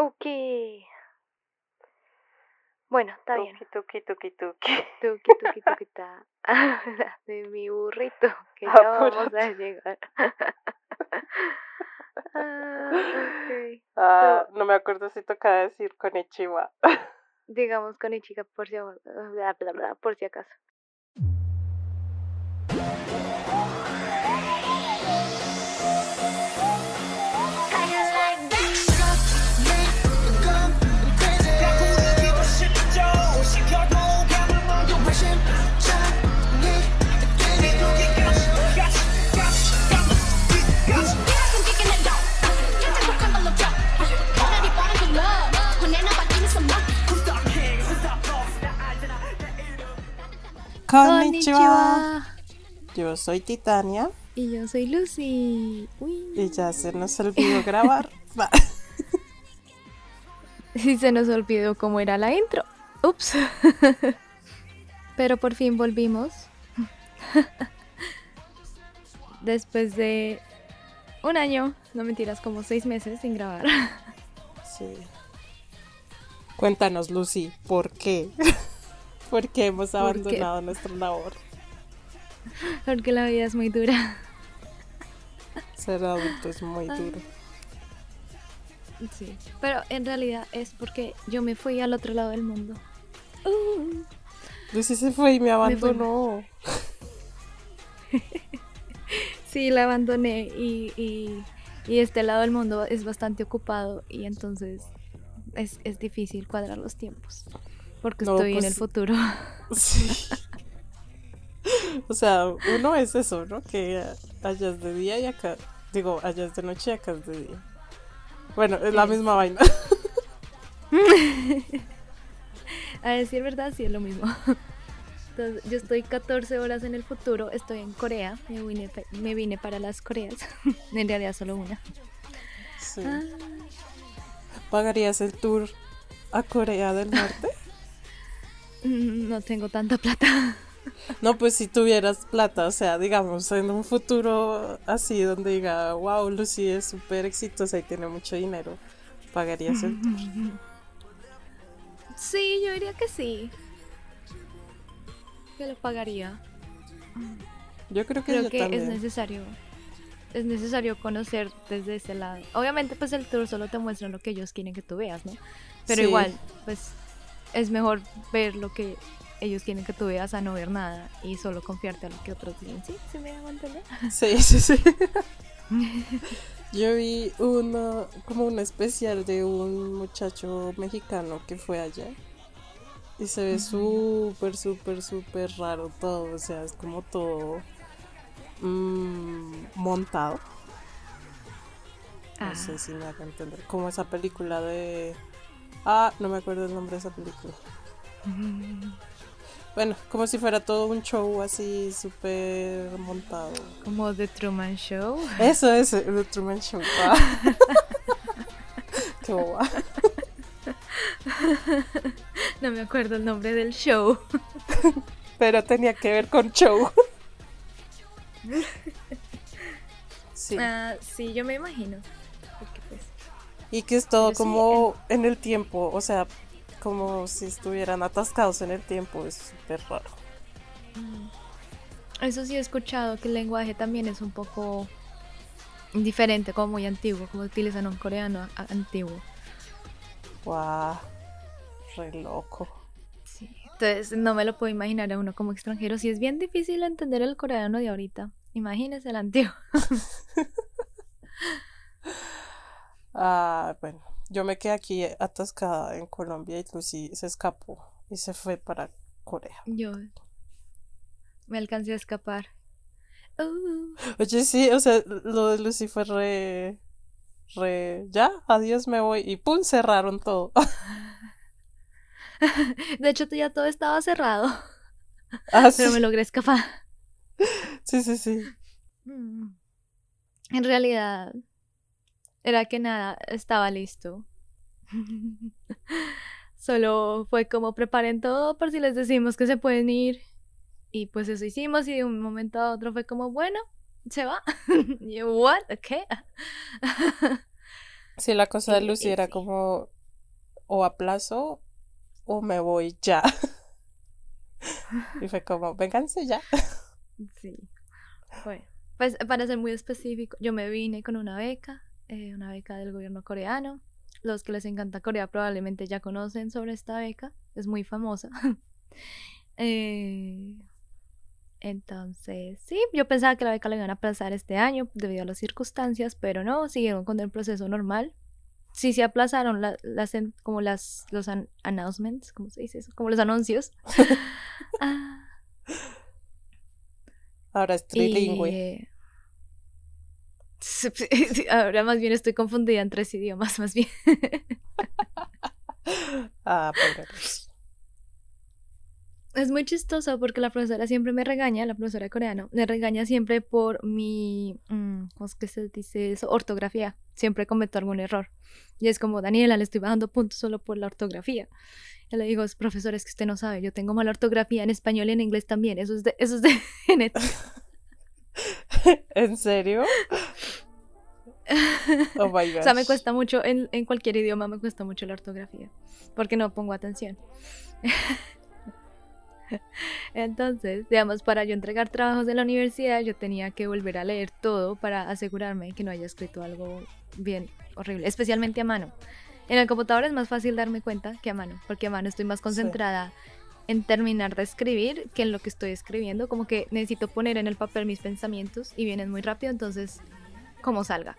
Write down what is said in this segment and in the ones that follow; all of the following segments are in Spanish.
Ok. Bueno, está bien. Tuki, tuki, tuki. Tuki, tuki, tuki, ta. de mi burrito, que ya vamos a llegar. ah, ok. Ah, no me acuerdo si tocaba decir con Ichiwa. Digamos con chica por si, bla, bla, bla, por si acaso. Konnichiwa. Yo soy Titania Y yo soy Lucy. Uy. y ya se nos olvidó grabar. Y se nos olvidó cómo era la intro. Ups. Pero por fin volvimos. Después de un año, no mentiras, como seis meses sin grabar. Sí. Cuéntanos, Lucy, ¿por qué? ¿Por qué hemos abandonado nuestra labor? Porque la vida es muy dura. Ser adulto es muy duro. Sí. Pero en realidad es porque yo me fui al otro lado del mundo. Uh. Lucy se fue y me abandonó. Sí, la abandoné y, y, y este lado del mundo es bastante ocupado y entonces es, es difícil cuadrar los tiempos. Porque No, estoy en pues, el futuro. Sí. O sea, uno es eso, ¿no? Que allá es de día y acá, digo, allá es de noche y acá es de día. Bueno, es la misma vaina. A decir verdad, sí es lo mismo. Entonces, yo estoy 14 horas en el futuro, estoy en Corea, me vine, me vine para las Coreas, en realidad solo una. Sí. Ah, ¿Pagarías el tour a Corea del Norte? no tengo tanta plata. No, pues si tuvieras plata, o sea, digamos, en un futuro así donde diga, wow, Lucy es súper exitosa y tiene mucho dinero, ¿pagarías el tour? Sí, yo diría que sí. Que lo pagaría. Yo creo que Creo yo que también. es necesario. Es necesario conocer desde ese lado. Obviamente, pues el tour solo te muestra lo que ellos quieren que tú veas, ¿no? Pero Sí. igual, pues es mejor ver lo que ellos quieren que tú veas a no ver nada y solo confiarte a lo que otros dicen. ¿Sí? ¿Se me hago entender? Sí, sí, sí. Yo vi uno, como un especial de un muchacho mexicano que fue allá. Y se ve súper, súper, súper raro todo. O sea, es como todo mm, montado. No Ah. sé si me hago entender. Como esa película de... Ah, no me acuerdo el nombre de esa película. Bueno, como si fuera todo un show así súper montado. Como The Truman Show. Eso es el Truman Show. Ah. Qué boba. No me acuerdo el nombre del show. Pero tenía que ver con show. Sí. Ah, sí, yo me imagino. Y que es todo pero sí, como en el tiempo. O sea, como si estuvieran atascados en el tiempo. Es súper raro. Eso sí he escuchado que el lenguaje también es un poco diferente, como muy antiguo, como utilizan un coreano antiguo. Guau. Re loco. Sí. Entonces no me lo puedo imaginar a uno como extranjero. Si es bien difícil entender el coreano de ahorita, imagínese el antiguo. Ah, bueno. Yo me quedé aquí atascada en Colombia y Lucy se escapó y se fue para Corea. Yo me alcancé a escapar. Uh, Oye, sí, o sea, lo de Lucy fue re. re. ya, adiós, me voy. Y pum, cerraron todo. de hecho, ya todo estaba cerrado, Ah, pero sí. me logré escapar. sí, sí, sí. Mm. En realidad, era que nada, estaba listo. Solo fue como preparen todo por si les decimos que se pueden ir. Y pues eso hicimos y de un momento a otro fue como, bueno, se va. y yo, what? ¿Qué? Sí, la cosa de Lucy era como o aplazo o me voy ya. Y fue como, vénganse ya. Sí. Bueno, pues para ser muy específico, yo me vine con una beca, eh, una beca del gobierno coreano. Los que les encanta Corea probablemente ya conocen sobre esta beca, es muy famosa. Eh, entonces, sí, yo pensaba que la beca la iban a aplazar este año debido a las circunstancias, pero no, siguieron con el proceso normal. Sí, se aplazaron la- las, como las, los an- announcements, ¿cómo se dice eso? Como los anuncios. Ah, Ahora es trilingüe. y, eh, Ahora más bien estoy confundida en tres idiomas, más bien. Ah, pobre. Es muy chistoso porque la profesora siempre me regaña, la profesora de coreano, me regaña siempre por mi, mm, ¿cómo es que se dice eso? Ortografía. Siempre cometo algún error. Y es como, Daniela, le estoy bajando puntos solo por la ortografía. Y le digo, profesor, es que usted no sabe, yo tengo mala ortografía en español y en inglés también. Eso es de, eso es de genética. ¿En serio? Oh my O sea, me gosh. cuesta mucho, en, en cualquier idioma me cuesta mucho la ortografía, porque no pongo atención. Entonces, digamos, para yo entregar trabajos de la universidad, yo tenía que volver a leer todo para asegurarme que no haya escrito algo bien horrible, especialmente a mano. En el computador es más fácil darme cuenta que a mano, porque a mano estoy más concentrada en terminar de escribir que en lo que estoy escribiendo, como que necesito poner en el papel mis pensamientos y vienen muy rápido, entonces, como salga.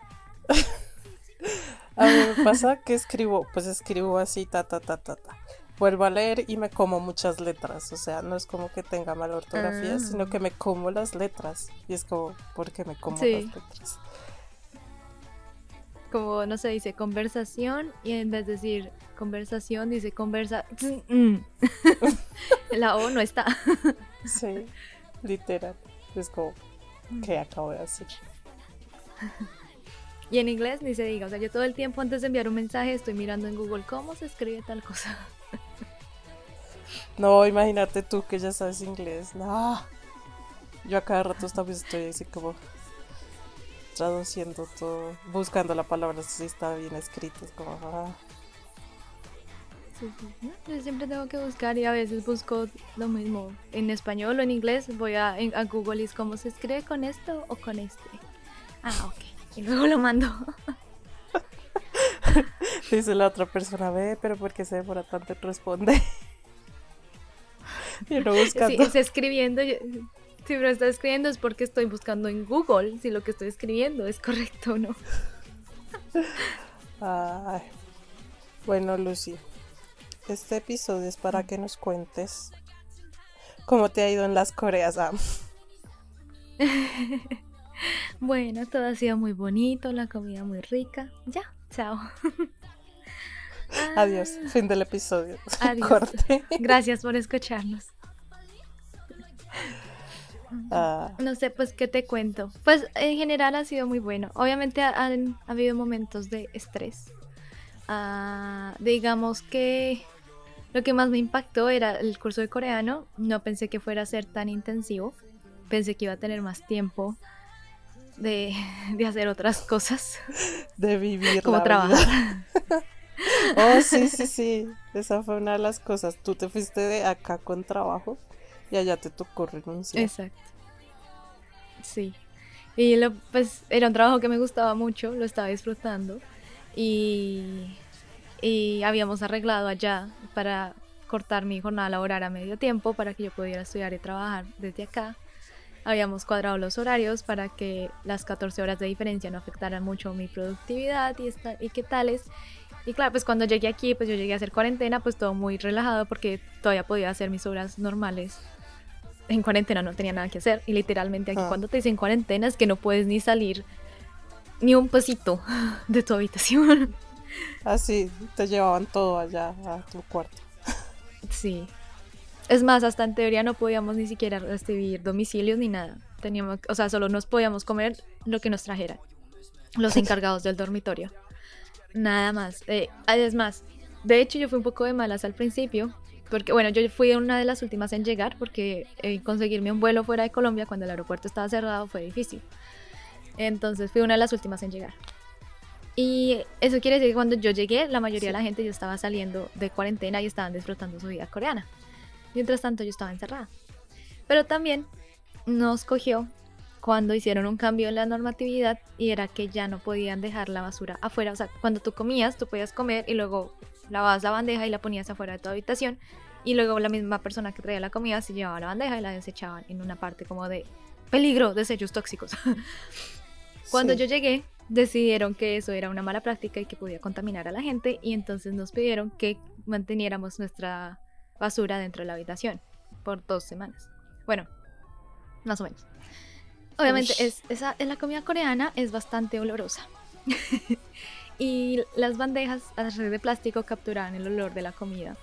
A mí me pasa que escribo, pues escribo así, ta, ta, ta, ta, ta. Vuelvo a leer y me como muchas letras. O sea, no es como que tenga mala ortografía, Ah. sino que me como las letras. Y es como, ¿por qué me como Sí. las letras? como no se dice conversación y en vez de decir conversación dice conversa mm. la O no está Sí, literal. Es como, ¿qué acabo de hacer? Y en inglés ni se diga o sea yo todo el tiempo antes de enviar un mensaje estoy mirando en Google cómo se escribe tal cosa No, imagínate tú que ya sabes inglés. No. Yo a cada rato también estoy así como traduciendo todo, buscando la palabra si está bien escrito. Es como, ah. Sí, sí, ¿no? yo siempre tengo que buscar y a veces busco lo mismo en español o en inglés voy a, a Google y es cómo se escribe con esto o con este ah ok y luego lo mando Dice la otra persona, ve, pero ¿por qué se demora tanto en responder? y Sí, buscando. está escribiendo. yo- Si pero está escribiendo es porque estoy buscando en Google si lo que estoy escribiendo es correcto o no. Ay. Bueno, Lucy, este episodio es para que nos cuentes cómo te ha ido en las Coreas. Ah, Bueno, todo ha sido muy bonito, la comida muy rica. Ya, chao. Adiós, Ah, fin del episodio. Adiós. Corte. Gracias por escucharnos. Ah, No sé, pues, ¿qué te cuento? Pues, en general ha sido muy bueno. Obviamente ha- han ha habido momentos de estrés. Ah, digamos que lo que más me impactó era el curso de coreano. No pensé que fuera a ser tan intensivo. Pensé que iba a tener más tiempo de, de hacer otras cosas, de vivir como la trabajar. vida. Oh, sí, sí, sí. Esa fue una de las cosas. Tú te fuiste de acá con trabajo y allá te tocó renunciar. Exacto. Sí. Y lo, pues era un trabajo que me gustaba mucho, lo estaba disfrutando. Y, y habíamos arreglado allá para cortar mi jornada laboral a medio tiempo para que yo pudiera estudiar y trabajar desde acá. Habíamos cuadrado los horarios para que las 14 horas de diferencia no afectaran mucho mi productividad y, esta, y qué tales. Y claro, pues cuando llegué aquí, pues yo llegué a hacer cuarentena, pues todo muy relajado porque todavía podía hacer mis horas normales en cuarentena no tenía nada que hacer. Y literalmente aquí Ah. cuando te dicen cuarentena es que no puedes ni salir ni un pasito de tu habitación. Así, te llevaban todo allá a tu cuarto. Sí. Es más, hasta en teoría no podíamos ni siquiera recibir domicilios ni nada. Teníamos, o sea, solo nos podíamos comer lo que nos trajeran los encargados del dormitorio. Nada más. Eh, es más, de hecho yo fui un poco de malas al principio, porque bueno, yo fui una de las últimas en llegar, porque eh, conseguirme un vuelo fuera de Colombia cuando el aeropuerto estaba cerrado fue difícil. Entonces fui una de las últimas en llegar. Y eso quiere decir que cuando yo llegué, la mayoría de la gente ya estaba saliendo de cuarentena y estaban disfrutando su vida coreana. Mientras tanto, yo estaba encerrada. Pero también nos cogió cuando hicieron un cambio en la normatividad y era que ya no podían dejar la basura afuera. O sea, cuando tú comías, tú podías comer y luego lavabas la bandeja y la ponías afuera de tu habitación. Y luego la misma persona que traía la comida se llevaba la bandeja y la desechaban en una parte como de peligro, desechos tóxicos. Cuando yo llegué, decidieron que eso era una mala práctica y que podía contaminar a la gente y entonces nos pidieron que manteniéramos nuestra basura dentro de la habitación por dos semanas. Bueno, más o menos. Obviamente, es, esa, en la comida coreana es bastante olorosa. y las bandejas de plástico capturaban el olor de la comida.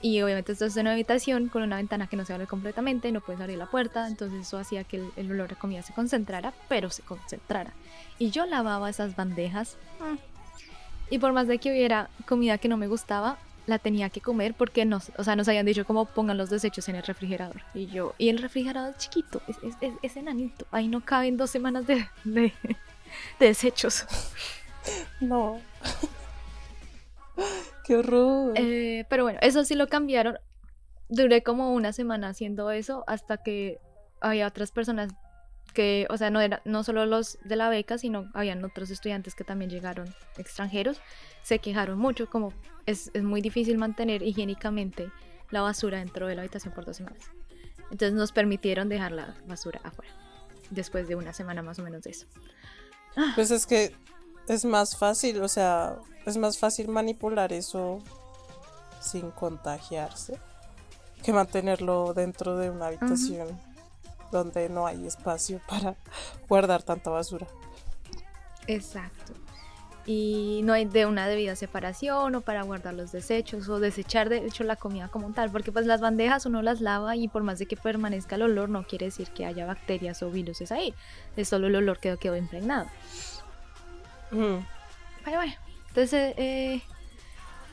Y obviamente esto es en una habitación con una ventana que no se abre completamente, no puedes abrir la puerta, entonces eso hacía que el, olor de comida se concentrara, pero se concentrara. Y yo lavaba esas bandejas. Mm, y por más de que hubiera comida que no me gustaba, la tenía que comer porque nos, o sea, nos habían dicho cómo pongan los desechos en el refrigerador. Y yo, y el refrigerador es chiquito, es, es, es, enanito, ahí no caben dos semanas de, de, de desechos. No. Qué horror. Eh, pero bueno, eso sí lo cambiaron. Duré como una semana haciendo eso hasta que había otras personas que, o sea, no, era, no solo los de la beca, sino habían otros estudiantes que también llegaron extranjeros. Se quejaron mucho, como es, es muy difícil mantener higiénicamente la basura dentro de la habitación por dos semanas. Entonces nos permitieron dejar la basura afuera, después de una semana más o menos de eso. Pues es que es más fácil, o sea, es más fácil manipular eso sin contagiarse que mantenerlo dentro de una habitación donde no hay espacio para guardar tanta basura. Exacto. Y no hay de una debida separación o para guardar los desechos o desechar de hecho la comida como tal, porque pues las bandejas uno las lava y por más de que permanezca el olor no quiere decir que haya bacterias o virus ahí, es solo el olor que quedó impregnado. Bueno, bueno. Entonces, eh,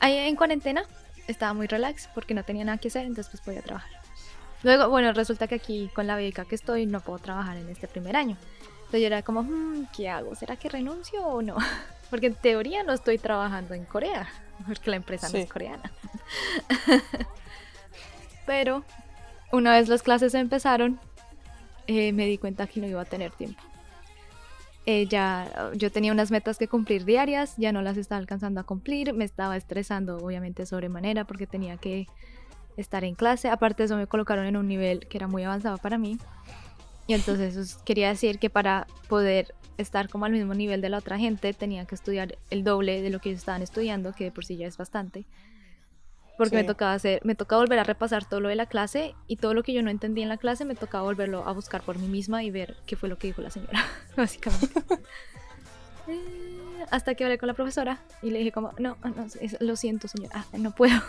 ahí en cuarentena estaba muy relax porque no tenía nada que hacer, entonces pues podía trabajar. Luego, bueno, resulta que aquí con la beca que estoy no puedo trabajar en este primer año. Entonces yo era como, hmm, ¿qué hago? ¿Será que renuncio o no? Porque en teoría no estoy trabajando en Corea, porque la empresa no es coreana. Pero una vez las clases empezaron, eh, me di cuenta que no iba a tener tiempo. Eh, ya yo tenía unas metas que cumplir diarias, ya no las estaba alcanzando a cumplir, me estaba estresando obviamente sobremanera porque tenía que estar en clase, aparte de eso me colocaron en un nivel que era muy avanzado para mí y entonces eso quería decir que para poder estar como al mismo nivel de la otra gente tenía que estudiar el doble de lo que ellos estaban estudiando, que por sí ya es bastante porque me tocaba hacer, me tocaba volver a repasar todo lo de la clase y todo lo que yo no entendí en la clase me tocaba volverlo a buscar por mí misma y ver qué fue lo que dijo la señora, básicamente. Eh, hasta que hablé con la profesora y le dije como, no, no lo siento señora, no puedo.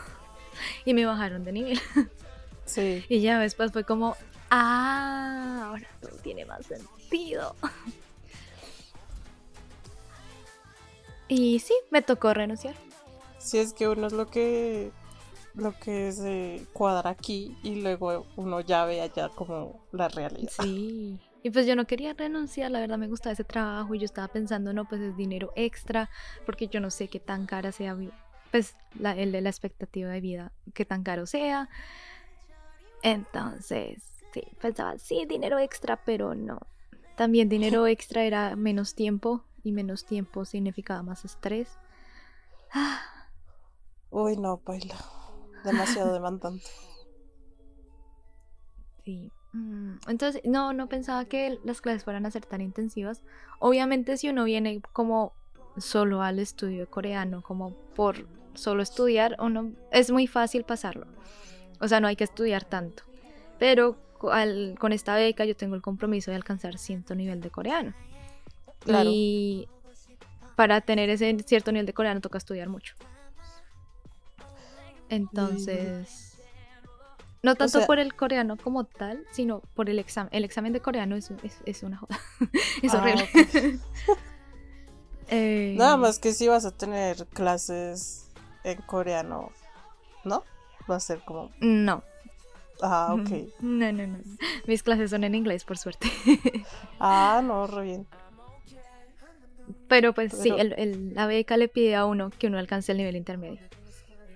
Y me bajaron de nivel. Sí. Y ya después fue como, ah, ahora todo tiene más sentido. y sí, me tocó renunciar. Si es que uno es lo que lo que se cuadra aquí y luego uno ya ve allá como la realidad. Sí. Y pues yo no quería renunciar, la verdad me gustaba ese trabajo y yo estaba pensando, no, pues es dinero extra, porque yo no sé qué tan cara sea, pues la, el la expectativa de vida, qué tan caro sea. Entonces, sí, pensaba, sí, dinero extra, pero no. También dinero extra era menos tiempo y menos tiempo significaba más estrés. Uy, no, baila demasiado demandante. Sí. Mm, entonces, no, no pensaba que las clases fueran a ser tan intensivas. Obviamente, si uno viene como solo al estudio coreano, como por solo estudiar, uno es muy fácil pasarlo. O sea, no hay que estudiar tanto. Pero con esta beca yo tengo el compromiso de alcanzar cierto nivel de coreano. Y para tener ese cierto nivel de coreano toca estudiar mucho. Entonces, no tanto por el coreano como tal, sino por el examen. El examen de coreano es, es, una joda. es ah, horrible. Eh, Nada más que si vas a tener clases en coreano, ¿no? Va a ser como... No. Ah, ok. No, no, no. Mis clases son en inglés, por suerte. ah, no, re bien. Pero pues sí, la beca le pide a uno que uno alcance el nivel intermedio.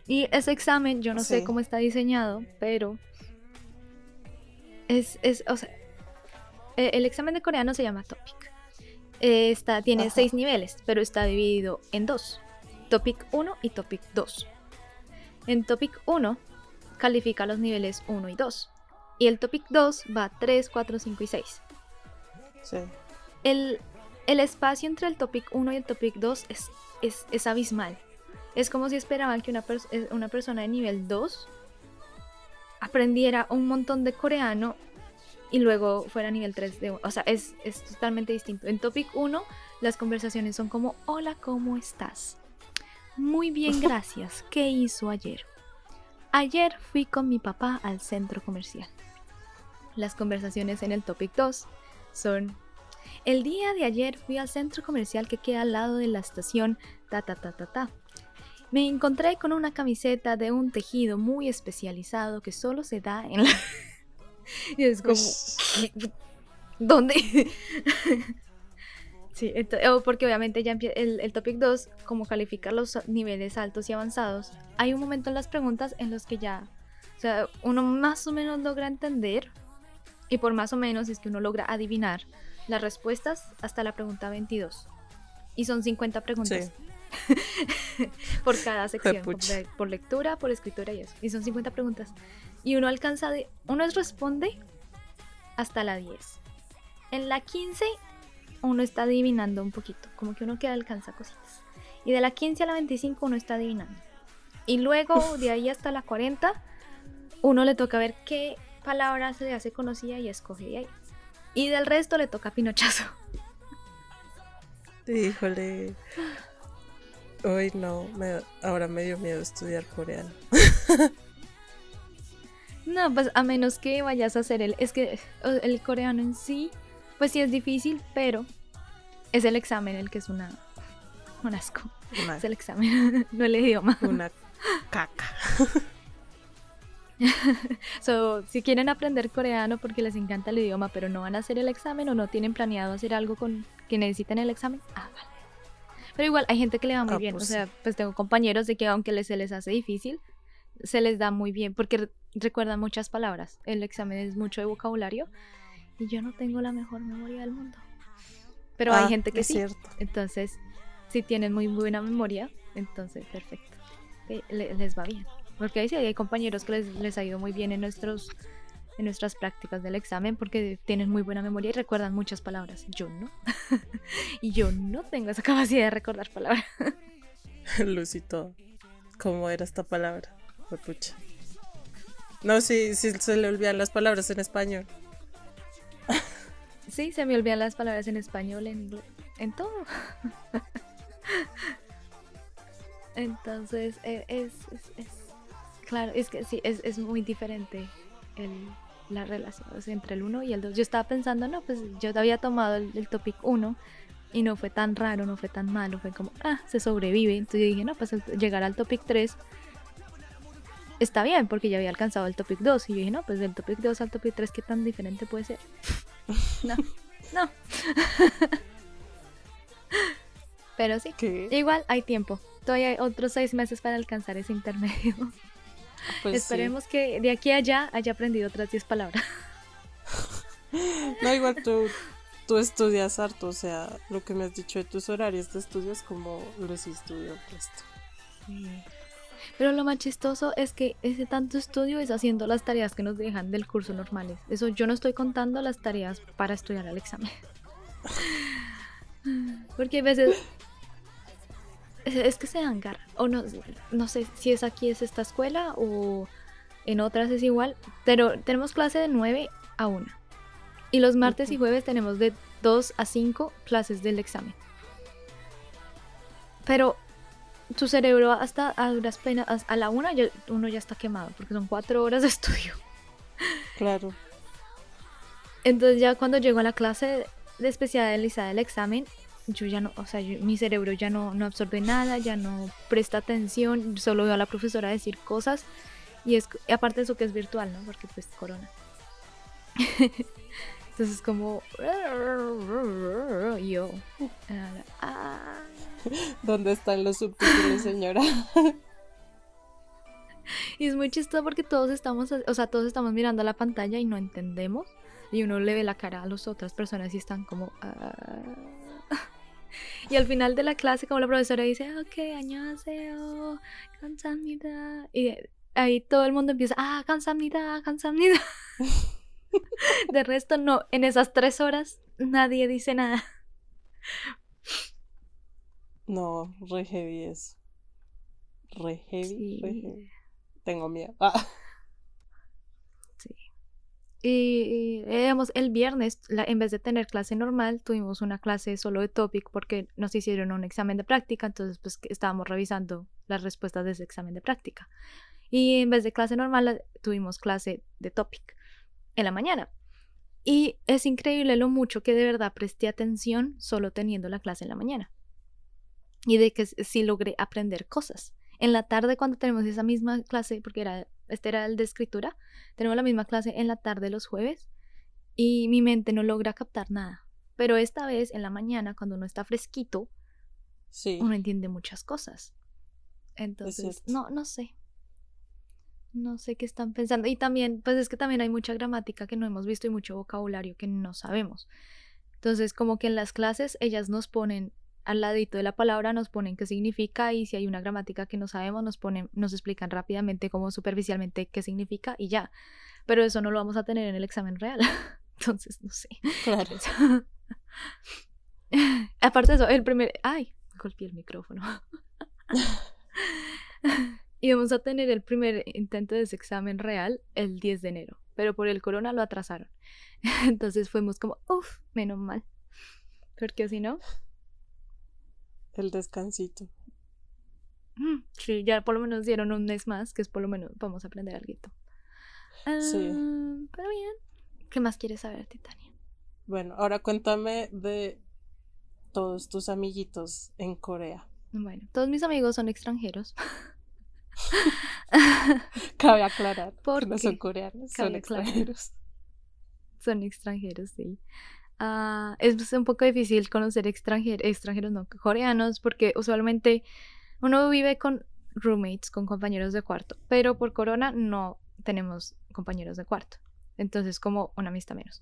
Y ese examen, yo no sé cómo está diseñado, pero es, es o sea, e, el examen de coreano se llama Topic. Está, tiene seis niveles, pero está dividido en dos. Topic 1 y Topic 2. En Topic 1 califica los niveles 1 y 2. Y el Topic 2 va 3, 4, 5 y 6. Sí. El, espacio entre el Topic 1 y el Topic 2 es, es, abismal. Es como si esperaban que una, eh, una persona de nivel 2 aprendiera un montón de coreano y luego fuera a nivel 3 de... O sea, es, es totalmente distinto. En Topic 1 las conversaciones son como, hola, ¿cómo estás? Muy bien, gracias. ¿Qué hizo ayer? Ayer fui con mi papá al centro comercial. Las conversaciones en el Topic 2 son, el día de ayer fui al centro comercial que queda al lado de la estación ta ta ta ta ta. Me encontré con una camiseta de un tejido muy especializado que solo se da en la... y es como... ¿Dónde? Sí, porque obviamente ya el, el topic 2, como calificar los niveles altos y avanzados, hay un momento en las preguntas en los que ya, o sea, uno más o menos logra entender, y por más o menos es que uno logra adivinar las respuestas hasta la pregunta 22. Y son 50 preguntas. por cada sección, por, lectura, por escritura y eso. Y son 50 preguntas. Y uno alcanza de. Uno responde hasta la 10. En la 15, uno está adivinando un poquito. Como que uno queda alcanza cositas. Y de la 15 a la 25, uno está adivinando. Y luego, de ahí hasta la 40, uno le toca ver qué palabra se le hace conocida y escoge de ahí. Y del resto le toca pinochazo. Híjole. Hoy no, ahora me dio miedo estudiar coreano. no, pues a menos que vayas a hacer el... Es que el coreano en sí, pues sí es difícil, pero es el examen el que es una... Un asco. es el examen, no el idioma. Una caca. so, si quieren aprender coreano porque les encanta el idioma, pero no van a hacer el examen o no tienen planeado hacer algo con que necesiten el examen, ah, vale. Pero igual hay gente que le va muy ah, bien. Pues o sea, pues tengo compañeros de que aunque se les hace difícil, se les da muy bien porque recuerdan muchas palabras. El examen es mucho de vocabulario y yo no tengo la mejor memoria del mundo. Pero hay ah, gente que sí. Cierto. Entonces, si tienen muy buena memoria, entonces perfecto. Les va bien. Porque ahí sí hay compañeros que les, les ha ido muy bien en nuestros en nuestras prácticas del examen porque tienen muy buena memoria y recuerdan muchas palabras. Yo no. y yo no tengo esa capacidad de recordar palabras. Lucito, ¿cómo era esta palabra? Pucha. No, sí, sí, se le olvidan las palabras en español. sí, se me olvidan las palabras en español, en, en todo. Entonces, e, es, es, es, claro, es que sí, es, es muy diferente el, la relación entre el 1 y el 2. Yo estaba pensando, no, pues yo había tomado el, topic 1 y no fue tan raro, no fue tan malo, fue como, ah, se sobrevive. Entonces yo dije, no, pues llegar al topic 3 está bien, porque ya había alcanzado el topic 2. Y yo dije, no, pues del topic 2 al topic 3, ¿qué tan diferente puede ser? no, no. Pero sí, igual hay tiempo. Todavía hay otros seis meses para alcanzar ese intermedio. Pues Esperemos que de aquí a allá haya aprendido otras 10 palabras. no, igual tú, tú estudias harto, o sea, lo que me has dicho de tus horarios de estudios como los estudio esto. Pero lo más chistoso es que ese tanto estudio es haciendo las tareas que nos dejan del curso normales. Eso yo no estoy contando las tareas para estudiar el examen. Porque a veces es que se dan garra. O no, no sé si es aquí, es esta escuela o en otras es igual. Pero tenemos clase de 9 a 1. Y los martes y jueves tenemos de 2 a 5 clases del examen. Pero tu cerebro hasta a duras penas, a la una uno ya está quemado, porque son 4 horas de estudio. Claro. Entonces ya cuando llego a la clase de especialidad del examen, yo ya no, o sea, mi cerebro ya no, no absorbe nada, ya no presta atención, solo veo a la profesora decir cosas y es aparte de eso que es virtual, ¿no? Porque pues corona. Entonces como yo. Ah. ¿Dónde están los subtítulos, señora? Y es muy chistoso porque todos estamos, o sea, todos estamos mirando la pantalla y no entendemos. Y uno le ve la cara a las otras personas y están como... Ah". Y al final de la clase, como la profesora dice, ah, ok, añaseo, cansamnida. Y ahí todo el mundo empieza, ah, cansamnida, cansamnida. de resto, no, en esas tres horas nadie dice nada. No, re heavy es. Re heavy, re heavy. Tengo miedo. Ah. Sí. Y, digamos, el viernes, en vez de tener clase normal, tuvimos una clase solo de topic porque nos hicieron un examen de práctica, entonces pues estábamos revisando las respuestas de ese examen de práctica. Y en vez de clase normal, tuvimos clase de topic en la mañana. Y es increíble lo mucho que de verdad presté atención solo teniendo la clase en la mañana. Y de que sí logré aprender cosas. En la tarde cuando tenemos esa misma clase, porque era, este era el de escritura, tenemos la misma clase en la tarde los jueves y mi mente no logra captar nada. Pero esta vez en la mañana, cuando uno está fresquito, sí. uno entiende muchas cosas. Entonces, no, no sé. No sé qué están pensando. Y también, pues es que también hay mucha gramática que no hemos visto y mucho vocabulario que no sabemos. Entonces, como que en las clases ellas nos ponen al ladito de la palabra, nos ponen qué significa y si hay una gramática que no sabemos, nos ponen, nos explican rápidamente, como superficialmente qué significa y ya. Pero eso no lo vamos a tener en el examen real. Entonces, no sé. Claro. Aparte de eso, el primer. ¡Ay! Golpeé el micrófono. Y vamos a tener el primer intento de ese examen real el 10 de enero, pero por el corona lo atrasaron. Entonces fuimos como, uff, menos mal. Porque si no... El descansito. Mm, sí, ya por lo menos dieron un mes más, que es por lo menos vamos a aprender algo. sí. Ah, pero bien. ¿Qué más quieres saber, Titania? Bueno, ahora cuéntame de todos tus amiguitos en Corea. Bueno, todos mis amigos son extranjeros. Cabe aclarar. Porque no son coreanos, son extranjeros. Son extranjeros, sí. Ah, es un poco difícil conocer extranjeros, extranjeros no, coreanos, porque usualmente uno vive con roommates, con compañeros de cuarto, pero por corona no tenemos compañeros de cuarto. Entonces, como una amistad menos.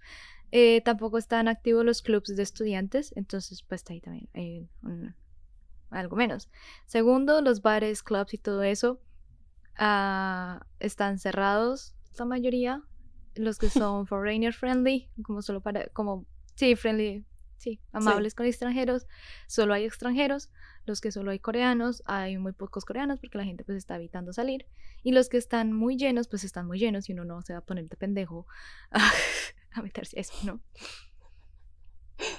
Eh, tampoco están activos los clubs de estudiantes, entonces, pues ahí también hay algo menos. Segundo, los bares, clubs y todo eso ah, están cerrados, la mayoría. Los que son foreigner friendly, como solo para, como, sí, friendly, sí, amables con extranjeros, solo hay extranjeros. Los que solo hay coreanos, hay muy pocos coreanos porque la gente pues está evitando salir. Y los que están muy llenos, pues están muy llenos y uno no se va a poner de pendejo a, meterse a eso, ¿no?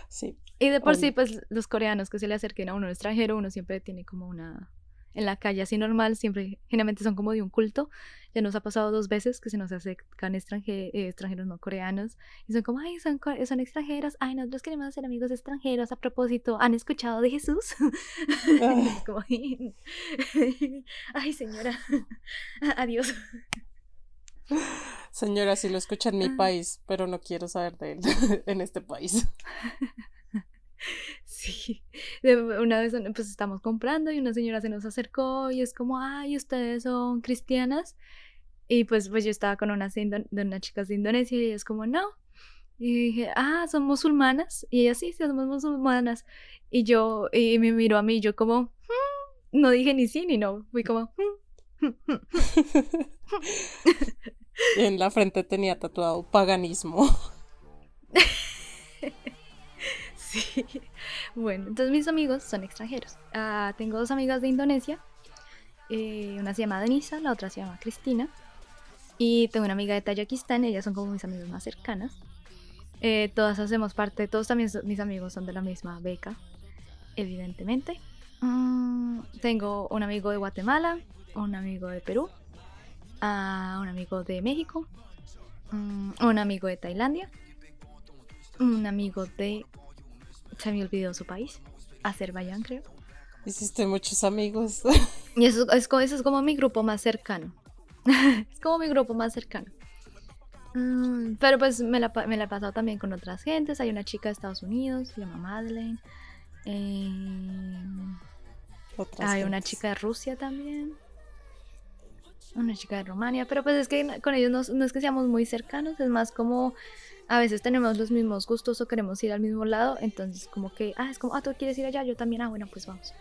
Sí. Y de por sí, pues los coreanos que se le acerquen a uno extranjero, uno siempre tiene como una... En la calle así normal, siempre, generalmente son como de un culto. Ya nos ha pasado dos veces que se nos acercan eh, extranjeros no coreanos y son como, ay, son, son extranjeros, ay, nosotros queremos ser amigos extranjeros. A propósito, ¿han escuchado de Jesús? como, ay, señora, adiós. Señora, si lo escucha en mi ah. país, pero no quiero saber de él en este país. Sí, una vez pues estamos comprando y una señora se nos acercó y es como, ay, ustedes son cristianas. Y pues, pues yo estaba con unas, de unas chicas de Indonesia y es como, no. Y dije, ah, son musulmanas. Y ella, sí, sí, somos musulmanas. Y yo, y me miró a mí, yo como, hmm", no dije ni sí ni no. Fui como, hmm". y en la frente tenía tatuado paganismo. Bueno, entonces mis amigos son extranjeros. Ah, tengo dos amigas de Indonesia. Eh, una se llama Denisa, la otra se llama Cristina. Y tengo una amiga de Tayikistán, ellas son como mis amigas más cercanas. Eh, todas hacemos parte, todos también mis amigos son de la misma beca, evidentemente. Mm, tengo un amigo de Guatemala, un amigo de Perú, uh, un amigo de México, mm, un amigo de Tailandia, un amigo de se me olvidó su país, Azerbaiyán creo. Hiciste muchos amigos. Y eso es, eso es como mi grupo más cercano. es como mi grupo más cercano. Mm, pero pues me la, me la he pasado también con otras gentes. Hay una chica de Estados Unidos, se llama Madeleine. Eh, hay una chica de Rusia también. Una chica de Rumania. Pero pues es que con ellos no, es que seamos muy cercanos, es más como a veces tenemos los mismos gustos o queremos ir al mismo lado, entonces como que, ah, es como, ah, tú quieres ir allá, yo también, ah, bueno, pues vamos.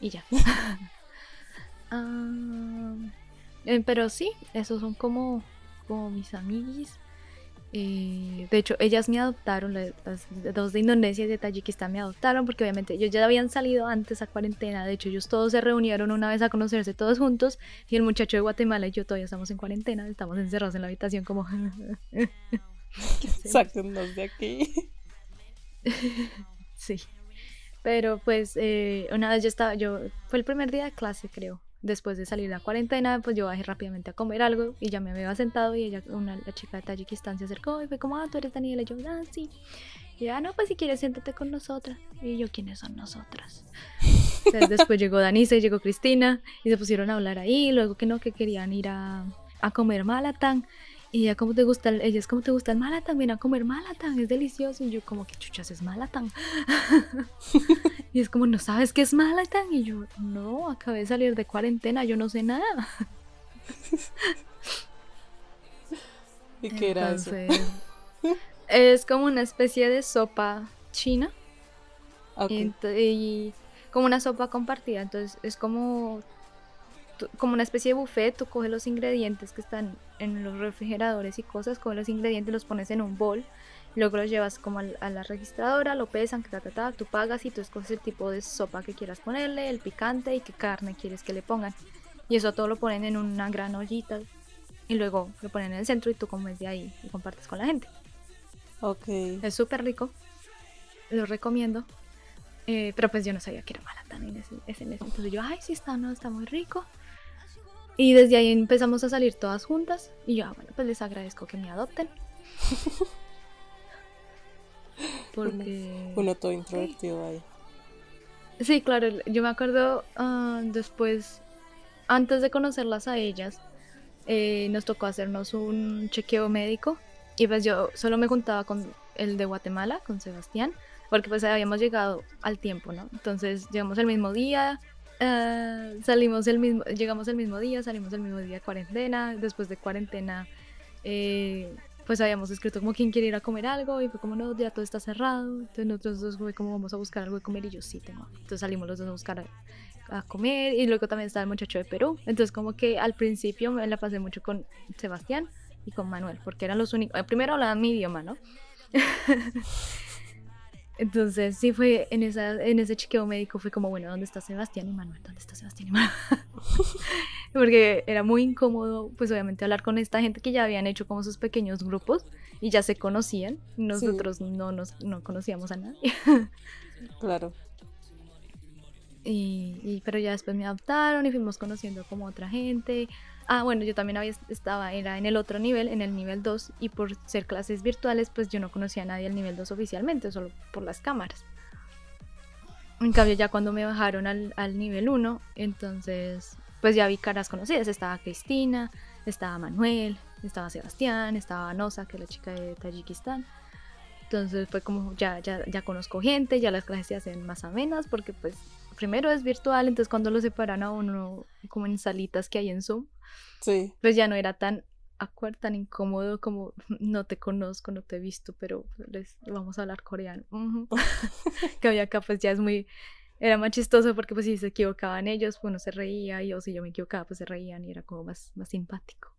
Y ya. Ah, eh, pero sí, esos son como, como mis amiguis. Eh, de hecho, ellas me adoptaron, las dos de Indonesia y de Tayikistán me adoptaron porque obviamente ellos ya habían salido antes a cuarentena. De hecho, ellos todos se reunieron una vez a conocerse todos juntos y el muchacho de Guatemala y yo todavía estamos en cuarentena, estamos encerrados en la habitación como... Sáquennos de aquí. sí. Pero pues eh, una vez yo estaba, yo, fue el primer día de clase creo. Después de salir de la cuarentena, pues yo bajé rápidamente a comer algo y ya me había sentado y ella, una, la chica de Tayikistán se acercó y fue como, ah, tú eres Daniela. Y yo, ah, sí. Y ya, ah, no, pues si quieres, siéntate con nosotras. Y yo, ¿quiénes son nosotras? después llegó Danisa y llegó Cristina y se pusieron a hablar ahí. Luego que no, que querían ir a, a comer malatán. Y ya como te gusta, el, ella es como te gusta el malatán, viene a comer malatán, es delicioso. Y yo como que chuchas es malatán. y es como, ¿no sabes qué es malatán? Y yo, no, acabé de salir de cuarentena, yo no sé nada. ¿Y qué era eso? es como una especie de sopa china. y como una sopa compartida. Entonces es como como una especie de buffet, tú coges los ingredientes que están en los refrigeradores y cosas, coges los ingredientes, los pones en un bol, luego los llevas como a la registradora, lo pesan, ta, ta, ta, tú pagas y tú escoges el tipo de sopa que quieras ponerle, el picante y qué carne quieres que le pongan. Y eso todo lo ponen en una gran ollita y luego lo ponen en el centro y tú comes de ahí y compartes con la gente. Ok. Es súper rico, lo recomiendo. Eh, pero pues yo no sabía que era malatán en ese, ese mes. Entonces yo, ay, sí está, no, está muy rico. Y desde ahí empezamos a salir todas juntas. Y yo, ah, bueno, pues les agradezco que me adopten. Porque. Uno, todo introvertido ahí. Sí, claro. Yo me acuerdo ah, después, antes de conocerlas a ellas, eh, nos tocó hacernos un chequeo médico. Y pues yo solo me juntaba con el de Guatemala, con Sebastián, porque pues habíamos llegado al tiempo, ¿no? Entonces llegamos el mismo día, Ah, salimos el mismo, llegamos el mismo día, salimos el mismo día de cuarentena. Después de cuarentena, eh, pues habíamos escrito como quién quiere ir a comer algo y fue como no, ya todo está cerrado. Entonces nosotros dos fue como vamos a buscar algo de comer y yo sí tengo. Entonces salimos los dos a buscar a, comer y luego también estaba el muchacho de Perú. Entonces como que al principio me la pasé mucho con Sebastián y con Manuel porque eran los únicos. Primero hablaban mi idioma, ¿no? Entonces, sí fue en, esa, en ese chequeo médico, fue como, bueno, ¿dónde está Sebastián y Manuel? ¿Dónde está Sebastián y Manuel? Porque era muy incómodo, pues obviamente hablar con esta gente que ya habían hecho como sus pequeños grupos y ya se conocían. Nosotros no nos no conocíamos a nadie. claro. Y, pero ya después me adoptaron y fuimos conociendo como otra gente. Ah, bueno, yo también había, estaba, era en el otro nivel, en el nivel 2, y por ser clases virtuales, pues yo no conocía a nadie al nivel 2 oficialmente, solo por las cámaras. En cambio, ya cuando me bajaron al, al nivel 1, entonces, pues ya vi caras conocidas. Estaba Cristina, estaba Manuel, estaba Sebastián, estaba Nosa, que es la chica de Tayikistán. Entonces fue como, ya, ya, ya conozco gente, ya las clases se hacen más amenas, porque pues primero es virtual, entonces cuando lo separan a uno como en salitas que hay en Zoom, Sí. Pues ya no era tan acuerdo, tan incómodo como no te conozco, no te he visto, pero les vamos a hablar coreano. que había acá pues ya es muy era más chistoso porque pues si se equivocaban ellos, pues uno se reía y o si yo me equivocaba pues se reían y era como más, más simpático.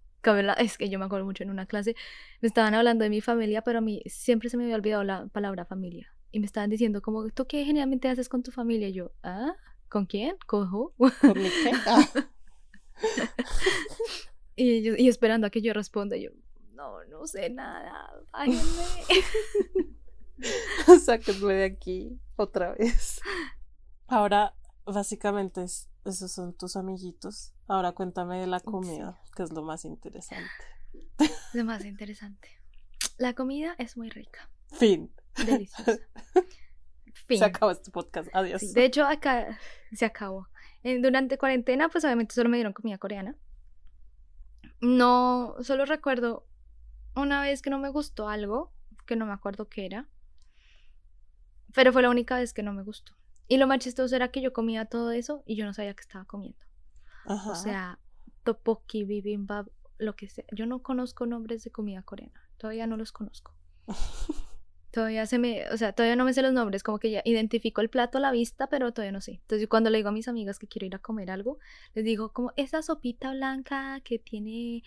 Es que yo me acuerdo mucho en una clase, me estaban hablando de mi familia, pero a mí siempre se me había olvidado la palabra familia. Y me estaban diciendo como, ¿tú qué generalmente haces con tu familia? Y yo, ¿ah? ¿Con quién? ¿Con who? ¿Con mi qué? Ah. y, esperando a que yo responda, yo, no, no sé nada, bájenme. Sáquenme de aquí otra vez. Ahora, básicamente, esos son tus amiguitos. Ahora cuéntame de la comida, que es lo más interesante. Lo más interesante. La comida es muy rica. Fin. Deliciosa. Se acabó este podcast. Adiós. de hecho, acá se acabó. Durante cuarentena, pues obviamente solo me dieron comida coreana. No, solo recuerdo una vez que no me gustó algo, que no me acuerdo qué era, pero fue la única vez que no me gustó. Y lo más chistoso era que yo comía todo eso y yo no sabía que estaba comiendo. O sea, topoki, bibimbap, lo que sea. Yo no conozco nombres de comida coreana. Todavía no los conozco. todavía se me, o sea, todavía no me sé los nombres, como que ya identifico el plato a la vista, pero todavía no sé. Entonces, cuando le digo a mis amigas que quiero ir a comer algo, les digo como esa sopita blanca que tiene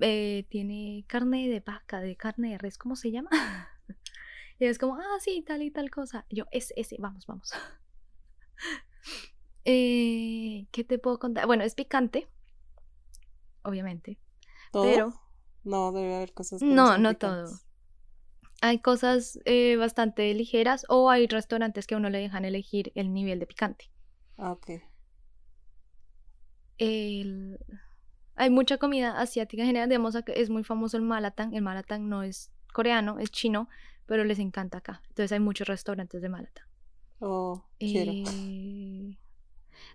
eh, tiene carne de vaca, de carne de res, ¿cómo se llama? y es como, ah, sí, tal y tal cosa. yo, es ese, vamos, vamos. Eh, ¿Qué te puedo contar? Bueno, es picante, obviamente. Pero. No, debe haber cosas. no, no todo. Hay cosas eh, bastante ligeras o hay restaurantes que a uno le dejan elegir el nivel de picante. Ah, ok. El hay mucha comida asiática en general. Digamos, es muy famoso el malatang. El malatang no es coreano, es chino, pero les encanta acá. Entonces hay muchos restaurantes de malatang. Oh, quiero.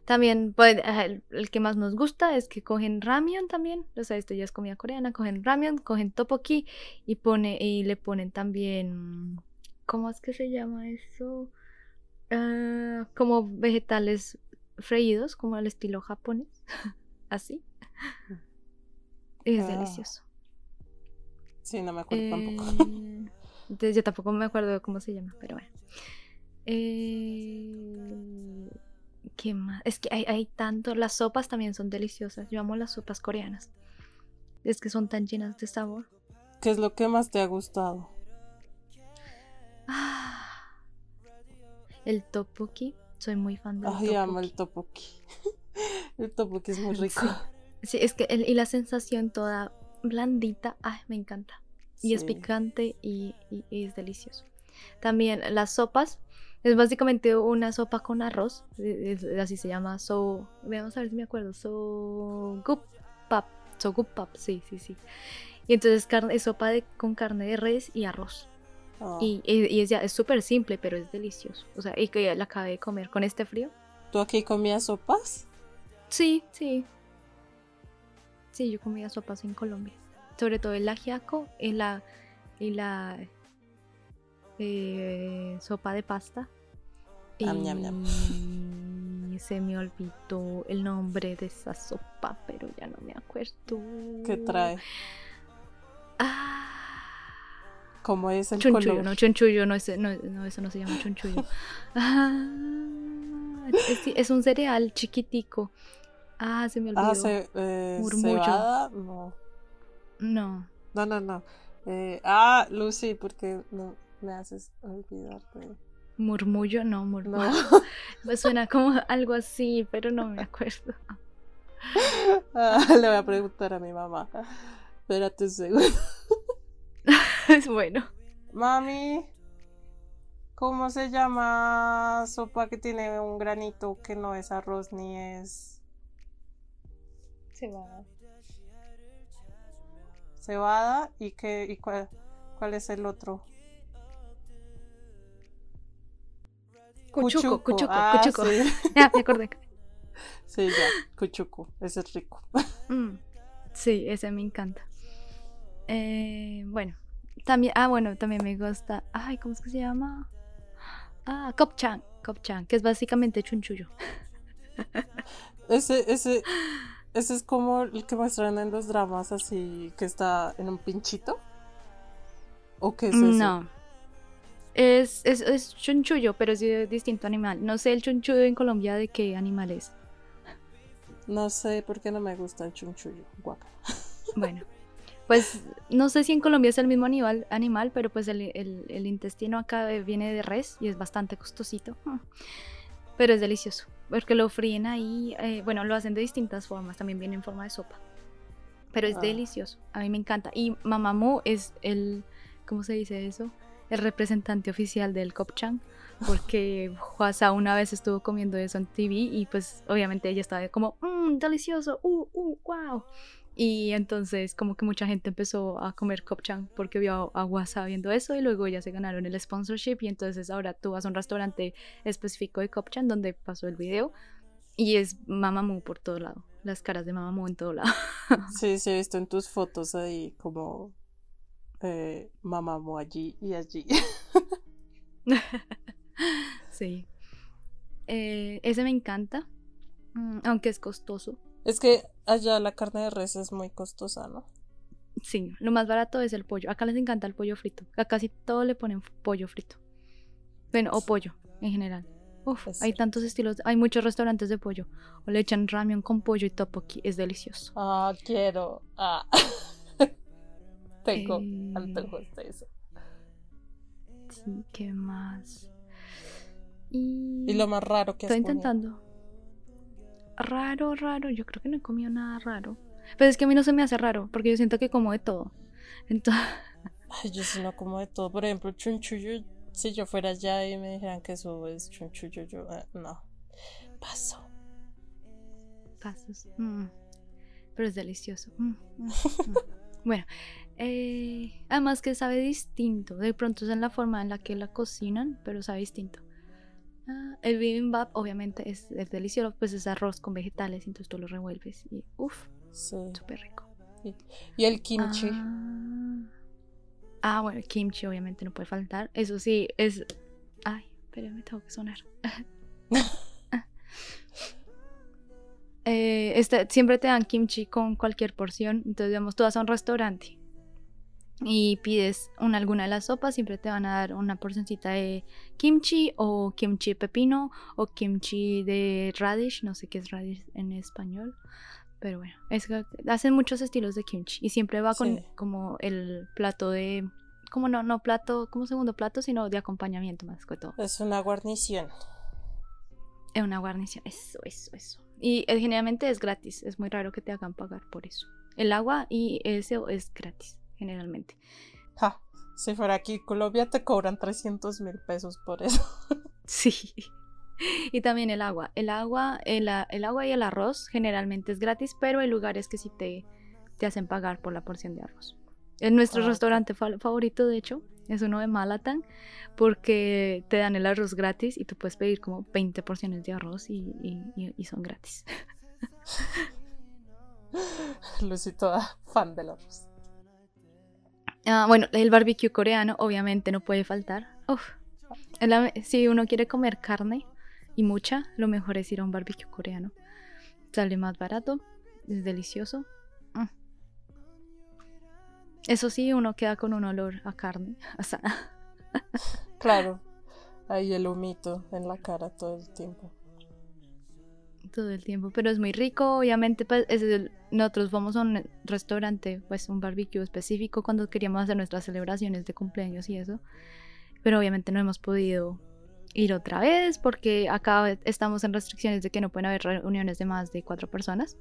También pues, el, que más nos gusta es que cogen ramen también. O sea, esto ya es comida coreana. Cogen ramen, cogen topoki y, pone, y le ponen también. ¿Cómo es que se llama eso? Ah, como vegetales freídos, como al estilo japonés. Así. Es ah. delicioso. Sí, no me acuerdo tampoco. Eh, entonces yo tampoco me acuerdo cómo se llama, pero bueno. Eh, ¿Qué más? Es que hay, hay tanto. Las sopas también son deliciosas. Yo amo las sopas coreanas. Es que son tan llenas de sabor. ¿Qué es lo que más te ha gustado? Ah, el topoki. Soy muy fan del Ay, amo el topoki. el topoki es muy rico. Sí, es que y la sensación toda blandita, ay, me encanta. Y es picante y, es delicioso. También las sopas, es básicamente una sopa con arroz, así se llama, so, vamos a ver si me acuerdo, so gupap, so gupap, sí, sí, sí. Y entonces carne, es sopa de, con carne de res y arroz. Oh. Y, y, es es súper simple, pero es delicioso. O sea, y que ya la acabé de comer con este frío. ¿Tú aquí comías sopas? Sí, sí. Sí, yo comía sopas en Colombia. Sobre todo el ajiaco y la, y la eh, sopa de pasta. Y se me olvidó el nombre de esa sopa, pero ya no me acuerdo. ¿Qué trae? Ah. ¿Cómo es el chunchullo, color? no, chunchullo, no, no, eso no se llama chunchullo. Ah, es, un cereal chiquitico Ah, se me ah, olvidó. Ah, se, eh, Cebada, no. No. No, no, no. Eh, ah, Lucy, porque no me haces olvidarte. Murmullo, no, murmullo. me suena como algo así, pero no me acuerdo. Ah, le voy a preguntar a mi mamá. Espérate un segundo. es bueno. Mami, ¿cómo se llama sopa que tiene un granito que no es arroz ni es Cebada. Cebada y qué y cuál, cuál es el otro? Cuchuco, cuchuco, ah, cuchuco. Sí. ya, me acordé. Sí, ya, cuchuco, ese es rico. Mm, sí, ese me encanta. Eh, bueno, también, ah, bueno, también me gusta, ay, ¿cómo es que se llama? Ah, Kopchan, Kopchan, que es básicamente chunchullo. ese, ese, ese es como el que muestran en los dramas, así que está en un pinchito. ¿O qué es eso? No. Es, es, es chunchullo, pero es de distinto animal. No sé el chunchullo en Colombia de qué animal es. No sé por qué no me gusta el chunchullo. Guaca. Bueno, pues no sé si en Colombia es el mismo animal, animal pero pues el, el intestino acá viene de res y es bastante costosito. Pero es delicioso porque lo fríen ahí, eh, bueno, lo hacen de distintas formas, también viene en forma de sopa. Pero es ah. delicioso, a mí me encanta. Y Mamamoo es el, ¿cómo se dice eso? El representante oficial del Kopchang, porque Huasa una vez estuvo comiendo eso en TV y pues obviamente ella estaba como, mmm, delicioso, uh, uh, wow. Y entonces como que mucha gente empezó a comer Kopchang porque vio a Wasa viendo eso y luego ya se ganaron el sponsorship y entonces ahora tú vas a un restaurante específico de Kopchang donde pasó el video y es Mamamoo por todo lado, las caras de Mamamoo en todo lado. Sí, sí, he visto en tus fotos ahí como eh, mamamo allí y allí. sí. Eh, ese me encanta, mm, aunque es costoso. Es que allá la carne de res es muy costosa, ¿no? Sí, lo más barato es el pollo. Acá les encanta el pollo frito. A casi todo le ponen pollo frito. Bueno, o pollo en general. Uf, hay tantos estilos. Hay muchos restaurantes de pollo. O le echan ramen con pollo y topoki. Es delicioso. Ah, quiero. Ah. Tengo eh... de eso. Sí, ¿qué más? Y... lo más raro que Estoy intentando. Raro, raro. Yo creo que no he comido nada raro. Pero es que a mí no se me hace raro, porque yo siento que como de todo. Entonces... Ay, yo sí no como de todo. Por ejemplo, chunchullo, si yo fuera allá y me dijeran que eso es chunchullo, yo eh, no. Paso. Pasos. Mm. Pero es delicioso. Mm, mm, bueno, eh, además que sabe distinto. De pronto es en la forma en la que la cocinan, pero sabe distinto. Ah, el bibimbap obviamente es, delicioso, pues es arroz con vegetales, entonces tú lo revuelves y uff, sí. súper rico. ¿Y el kimchi? Ah, ah, bueno, el kimchi obviamente no puede faltar. Eso sí, es... Ay, pero me tengo que sonar. eh, este, siempre te dan kimchi con cualquier porción, entonces digamos, tú vas a un restaurante y pides una, alguna de las sopas, siempre te van a dar una porcioncita de kimchi o kimchi pepino o kimchi de radish, no sé qué es radish en español, pero bueno, es hacen muchos estilos de kimchi y siempre va con como el plato de, como no, no plato, como segundo plato, sino de acompañamiento más que todo. Es una guarnición. Es una guarnición, eso, eso, eso. Y eh, generalmente es gratis, es muy raro que te hagan pagar por eso. El agua y eso es gratis generalmente. si fuera aquí Colombia te cobran 300 mil pesos por eso. sí. Y también el agua. El agua, el, agua y el arroz generalmente es gratis, pero hay lugares que sí te, te hacen pagar por la porción de arroz. En nuestro ah, restaurante favorito, de hecho, es uno de Malatan, porque te dan el arroz gratis y tú puedes pedir como 20 porciones de arroz y, y son gratis. Lucy, toda fan del arroz. Ah, bueno, el barbecue coreano obviamente no puede faltar. si uno quiere comer carne y mucha, lo mejor es ir a un barbecue coreano. Sale más barato, es delicioso. Mm. Eso sí, uno queda con un olor a carne claro, ahí el humito en la cara todo el tiempo todo el tiempo, pero es muy rico. Obviamente, pues, nosotros vamos a un restaurante, pues un barbecue específico cuando queríamos hacer nuestras celebraciones de cumpleaños y eso. Pero obviamente no hemos podido ir otra vez porque acá estamos en restricciones de que no pueden haber reuniones de más de cuatro personas.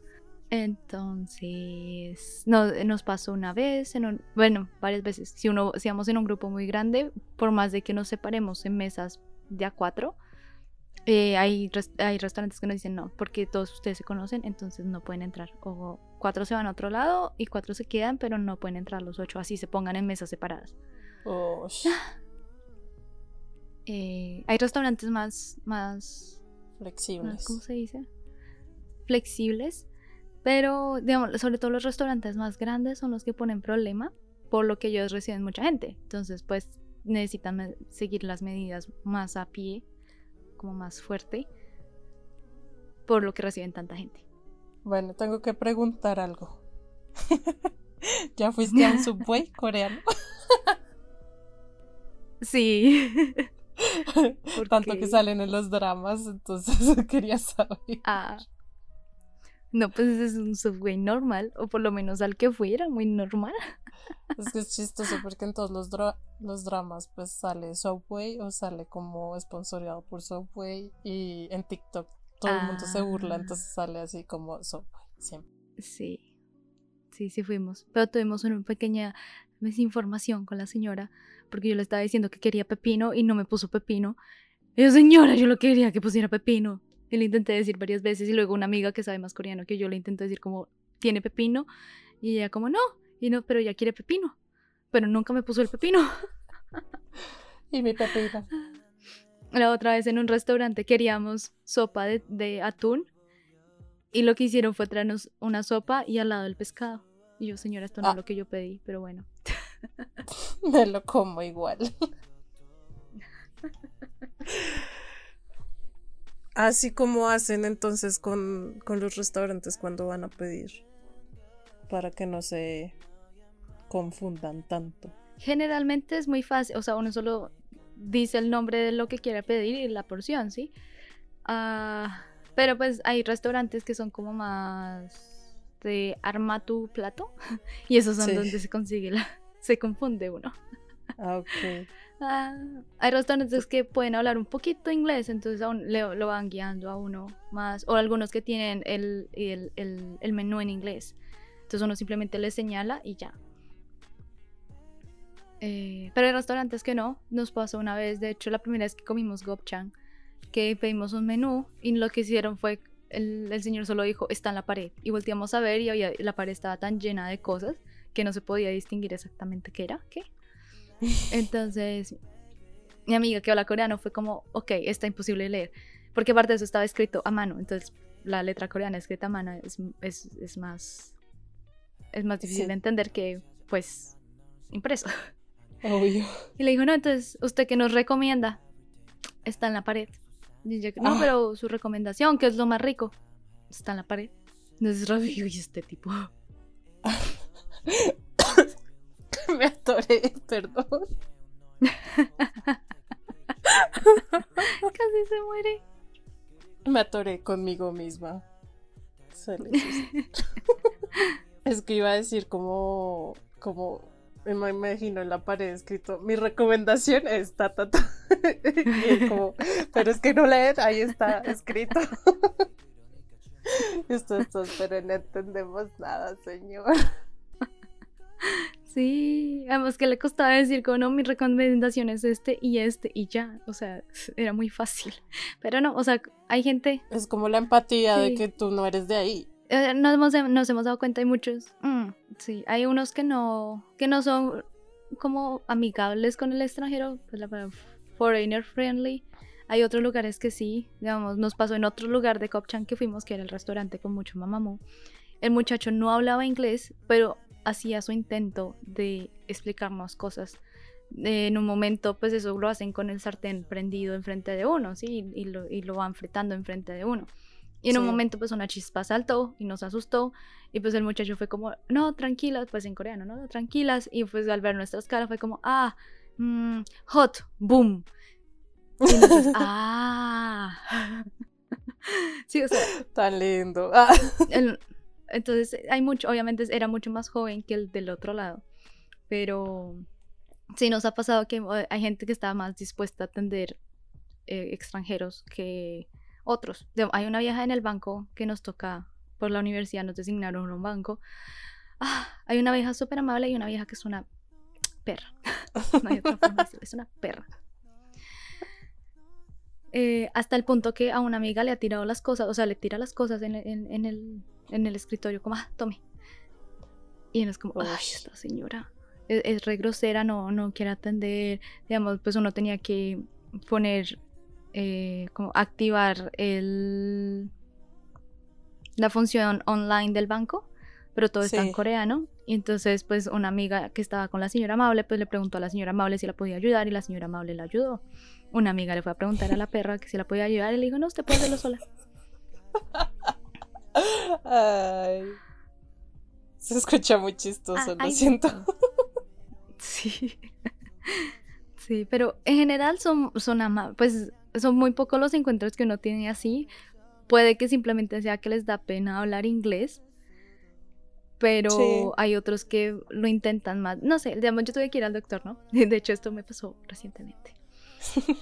Entonces, no, nos pasó una vez, en bueno, varias veces. Si uno, si vamos en un grupo muy grande, por más de que nos separemos en mesas de a cuatro, eh, hay, hay restaurantes que nos dicen no, porque todos ustedes se conocen, entonces no pueden entrar. O cuatro se van a otro lado y cuatro se quedan, pero no pueden entrar los ocho, así se pongan en mesas separadas. Eh, hay restaurantes más, más flexibles. ¿Cómo se dice? Flexibles. Pero, digamos, sobre todo los restaurantes más grandes son los que ponen problema, por lo que ellos reciben mucha gente. Entonces, pues necesitan seguir las medidas más a pie como más fuerte por lo que reciben tanta gente. Bueno, tengo que preguntar algo. ¿Ya fuiste a un subway coreano? sí. Tanto que salen en los dramas, entonces quería saber. Ah. No, pues es un subway normal, o por lo menos al que fuera, muy normal. Es que es chistoso porque en todos los, los dramas pues sale Subway o sale como esponsoreado por Subway y en TikTok todo el mundo se burla, ah. entonces sale así como Subway siempre. Sí, sí, sí fuimos, pero tuvimos una pequeña desinformación con la señora porque yo le estaba diciendo que quería pepino y no me puso pepino. Y yo, señora, yo lo quería que pusiera pepino. Y le intenté decir varias veces y luego una amiga que sabe más coreano que yo le intentó decir como, ¿tiene pepino? Y ella como, no, y no, pero ella quiere pepino. Pero nunca me puso el pepino. y mi pepino. La otra vez en un restaurante queríamos sopa de, atún. Y lo que hicieron fue traernos una sopa y al lado el pescado. Y yo, señora, esto no es ah. lo que yo pedí, pero bueno. Me lo como igual. Así como hacen entonces con, con los restaurantes cuando van a pedir. Para que no se confundan tanto. Generalmente es muy fácil, o sea, uno solo dice el nombre de lo que quiere pedir y la porción, ¿sí? Ah, pero pues hay restaurantes que son como más de arma tu plato y esos son donde se consigue la, se confunde uno. Ah, ok. Ah, hay restaurantes que pueden hablar un poquito inglés, entonces aún le, lo van guiando a uno más, o algunos que tienen el, el, el, el menú en inglés. Entonces uno simplemente le señala y ya. Eh, pero hay restaurantes que no. Nos pasó una vez, de hecho, la primera vez que comimos gopchang, que pedimos un menú y lo que hicieron fue, el, el señor solo dijo, está en la pared. Y volteamos a ver y había, la pared estaba tan llena de cosas que no se podía distinguir exactamente qué era, qué. Entonces, mi amiga que habla coreano fue como, ok, está imposible de leer. Porque aparte de eso estaba escrito a mano, entonces la letra coreana escrita a mano es, es, es más es más difícil Sí. de entender que, pues, impreso. Obvio. Y le dijo, no, entonces, ¿usted qué nos recomienda? Está en la pared. Y yo, no, Ah. pero su recomendación, que es lo más rico, está en la pared. Entonces, yo, "¿Y este tipo. Me atoré, perdón. Casi se muere. Me atoré conmigo misma. Es que iba a decir como, como me imagino en la pared escrito, mi recomendación es ta, ta, ta. Y él como, pero es que no leer, ahí está escrito. Esto, esto, pero no entendemos nada, señor. Sí, además que le costaba decir como no, mi recomendación es este y este y ya, o sea, era muy fácil. Pero no, o sea, hay gente, Es como la empatía de que tú no eres de ahí. eh, nos, hemos, nos hemos dado cuenta, hay muchos, mm, sí, hay unos que no, que no son como amigables con el extranjero, pues la palabra foreigner friendly. Hay otros lugares que sí, digamos, nos pasó en otro lugar de Kopchan que fuimos, que era el restaurante con mucho mamamú. El muchacho no hablaba inglés, pero hacía su intento de explicarnos cosas. En un momento, pues eso lo hacen con el sartén prendido enfrente de uno, ¿sí? Y lo, y lo van fritando enfrente de uno. Y en un momento, pues una chispa saltó y nos asustó. Y pues el muchacho fue como, no, tranquilas, pues en coreano, no, tranquilas. Y pues al ver nuestras caras fue como, ah, mm, hot, boom. Y ah. sí, o sea, Tan lindo. Ah, el- entonces hay mucho, obviamente era mucho más joven que el del otro lado, pero sí nos ha pasado que eh, hay gente que está más dispuesta a atender eh, extranjeros que otros. Hay una vieja en el banco que nos toca por la universidad, nos designaron un banco. Ah, hay una vieja súper amable y una vieja que es una perra. no hay otra forma de decirlo, es una perra. Eh, hasta el punto que a una amiga le ha tirado las cosas, o sea, le tira las cosas en, en- en el, en el escritorio, como, ah, tome. Y uno es como, ay, Ush. esta señora es, es re grosera, no, no quiere atender. Digamos, pues uno tenía que poner, eh, como activar el, la función online del banco, pero todo está en coreano. Y entonces, pues una amiga que estaba con la señora amable, pues le preguntó a la señora amable si la podía ayudar y la señora amable la ayudó. Una amiga le fue a preguntar a la perra que si la podía ayudar y le dijo, no, usted puede hacerlo sola. Ay. Se escucha muy chistoso, Ah, lo ay, siento. Sí. Sí, pero en general son, son ama- pues son muy pocos los encuentros que uno tiene así. Puede que simplemente sea que les da pena hablar inglés. Pero Sí. hay otros que lo intentan más. No sé, digamos, yo tuve que ir al doctor, ¿no? De hecho, esto me pasó recientemente.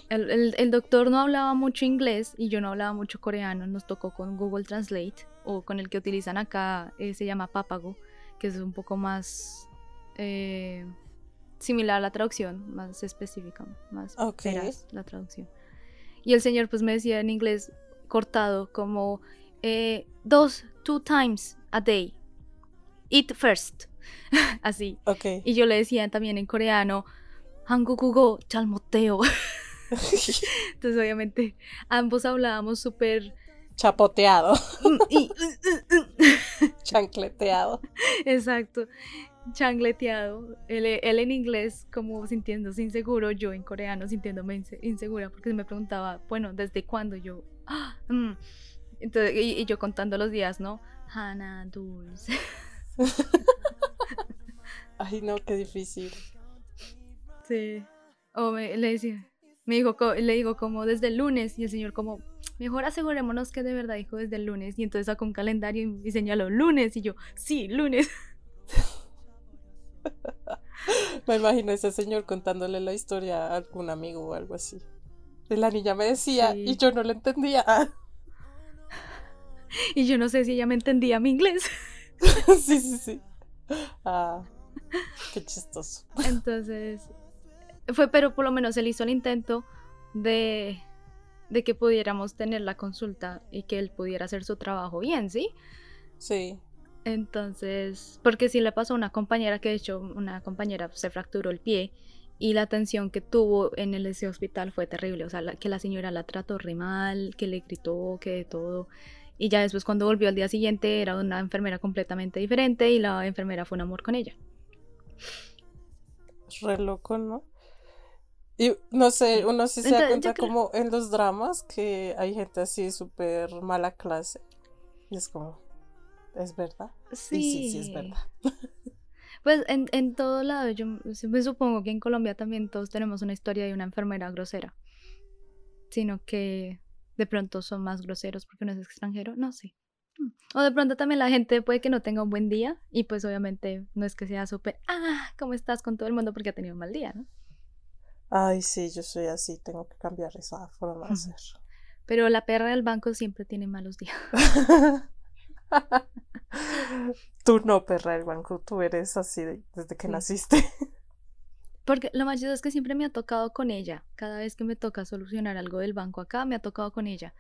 El, el- el doctor no hablaba mucho inglés y yo no hablaba mucho coreano. Nos tocó con Google Translate o con el que utilizan acá, eh, se llama Papago, que es un poco más eh, similar a la traducción, más específica, más Ok. veraz la traducción. Y el señor pues me decía en inglés cortado como eh, dos, two times a day. Eat first. Así. Ok. Y yo le decía también en coreano, Hangokugo chalmoteo. Entonces, obviamente, ambos hablábamos súper. Chapoteado. Mm, y, uh, uh, uh. Chancleteado. Exacto. Changleteado. Él, él, en inglés, como sintiéndose inseguro, yo en coreano sintiéndome insegura, porque me preguntaba, bueno, ¿desde cuándo? Yo. ¡ah! Mm. Entonces, y, yo contando los días, ¿no? Hana dulce. Ay, no, qué difícil. Sí. O me, le decía, me dijo, le digo como desde el lunes y el señor como, mejor asegurémonos que de verdad dijo desde el lunes. Y entonces sacó un calendario y señaló lunes y yo, sí, lunes. me imagino ese señor contándole la historia a algún amigo o algo así. Y la niña me decía y yo no le entendía. y yo no sé si ella me entendía mi inglés. sí, sí, sí. Ah, qué chistoso. Entonces, fue, pero por lo menos él hizo el intento de de que pudiéramos tener la consulta y que él pudiera hacer su trabajo bien, ¿sí? Sí. Entonces, porque sí le pasó a una compañera que de hecho una compañera se fracturó el pie y la atención que tuvo en el, ese hospital fue terrible, o sea, que la señora la trató re mal, que le gritó, que de todo. Y ya después cuando volvió al día siguiente era una enfermera completamente diferente y la enfermera fue un amor con ella. Re loco, ¿no? Y no sé, uno sí se da cuenta como en los dramas que hay gente así súper mala clase. Y es como, ¿es verdad? Sí, sí, sí, es verdad. Pues en, en todo lado, yo me supongo que en Colombia también todos tenemos una historia de una enfermera grosera. Sino que de pronto son más groseros porque no es extranjero, no sé. Mm. O de pronto también la gente puede que no tenga un buen día y pues obviamente no es que sea súper, ah, ¿cómo estás con todo el mundo porque ha tenido un mal día, ¿no? Ay, sí, yo soy así, tengo que cambiar esa forma de ser. Pero la perra del banco siempre tiene malos días. tú no, perra del banco, tú eres así desde que naciste. Porque lo más chido es que siempre me ha tocado con ella. Cada vez que me toca solucionar algo del banco acá, me ha tocado con ella.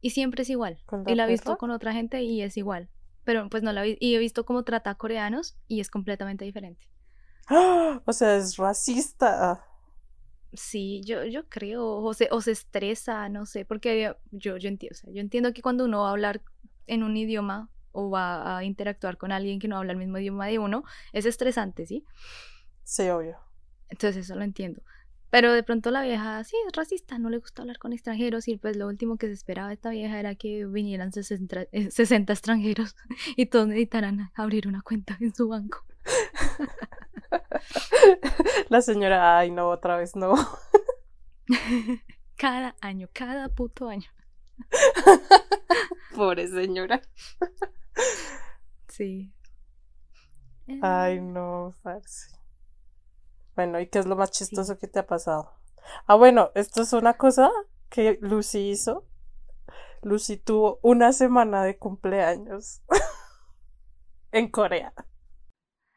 Y siempre es igual. Y la he visto con otra gente y es igual. Pero pues no la he Y he visto cómo trata a coreanos y es completamente diferente. O sea, es racista. Sí, yo, yo creo, o se, o se estresa, no sé, porque yo, yo entiendo, yo entiendo que cuando uno va a hablar en un idioma o va a interactuar con alguien que no habla el mismo idioma de uno, es estresante, ¿sí? Sí, obvio. Entonces eso lo entiendo. Pero de pronto la vieja, sí, es racista, no le gusta hablar con extranjeros y pues lo último que se esperaba de esta vieja era que vinieran 60, 60 eh, extranjeros y todos necesitaran abrir una cuenta en su banco. La señora, ay, no, otra vez no. Cada año, cada puto año. Pobre señora. Sí. Ay, no, farce. Bueno, ¿y qué es lo más chistoso que te ha pasado? Ah, bueno, esto es una cosa que Lucy hizo. Lucy tuvo una semana de cumpleaños en Corea.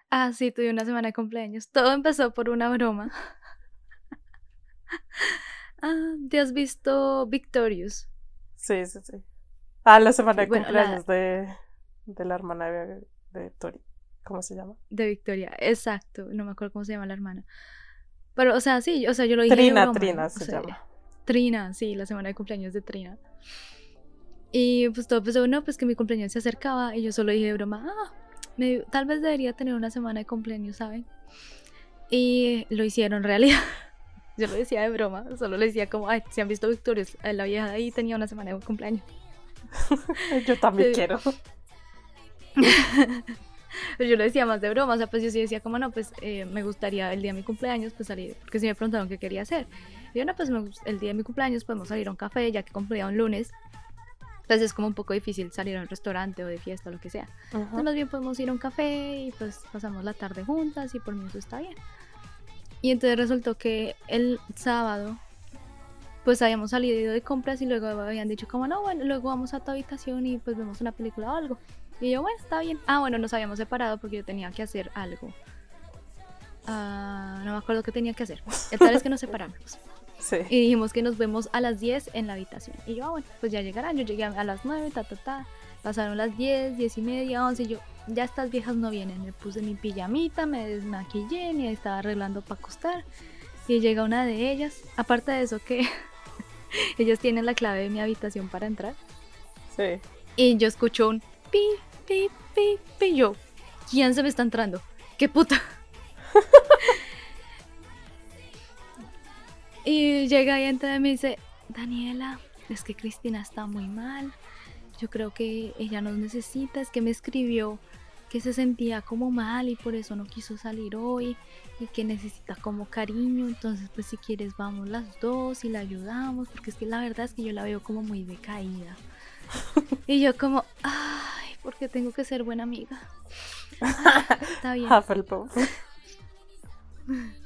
Ah, sí, tuve una semana de cumpleaños. Todo empezó por una broma. ah, ¿te has visto Victorious? Sí, sí, sí. Ah, la semana de cumpleaños de, de la hermana de, de Tori. ¿Cómo se llama? De Victoria, exacto. No me acuerdo cómo se llama la hermana. Pero, o sea, sí, o sea, yo lo dije. Trina, Trina se llama. Trina, sí, la semana de cumpleaños de Trina. Y pues todo empezó, no, pues que mi cumpleaños se acercaba y yo solo dije de broma, ah, tal vez debería tener una semana de cumpleaños, ¿saben? Y lo hicieron realidad. Yo lo decía de broma, solo le decía como, ay, si han visto Victorious, la vieja de ahí tenía una semana de cumpleaños. Yo también quiero. yo lo decía más de broma, o sea, pues yo sí decía como, no, pues eh, me gustaría el día de mi cumpleaños, pues salir, porque si me preguntaron qué quería hacer. Y yo, no, pues el día de mi cumpleaños podemos salir a un café, ya que cumplía un lunes. Entonces es como un poco difícil salir a un restaurante o de fiesta o lo que sea. Entonces más bien podemos ir a un café y pues pasamos la tarde juntas y por mí eso está bien. Y entonces resultó que el sábado pues habíamos salido de compras y luego habían dicho como no, bueno, luego vamos a tu habitación y pues vemos una película o algo. Y yo, bueno, está bien. Ah, bueno, nos habíamos separado porque yo tenía que hacer algo. Ah, no me acuerdo qué tenía que hacer. El tal es que nos separamos. Y dijimos que nos vemos a las 10 en la habitación. Y yo, ah, bueno, pues ya llegarán. Yo llegué a las 9, ta, ta, ta. Pasaron las 10, 10 y media, 11. Y yo, ya estas viejas no vienen. Me puse mi pijamita, me desmaquillé y estaba arreglando para acostar. Y llega una de ellas. Aparte de eso, que ellos tienen la clave de mi habitación para entrar. Sí. Y yo escucho un pi, pi, pi, pi. Yo, ¿quién se me está entrando? qué puta. y llega y entra y me dice, Daniela, es que Cristina está muy mal. Yo creo que ella nos necesita. Es que me escribió que se sentía como mal y por eso no quiso salir hoy y que necesita como cariño. Entonces, pues si quieres vamos las dos y la ayudamos, porque es que la verdad es que yo la veo como muy decaída. y yo como, ay, porque tengo que ser buena amiga. está bien.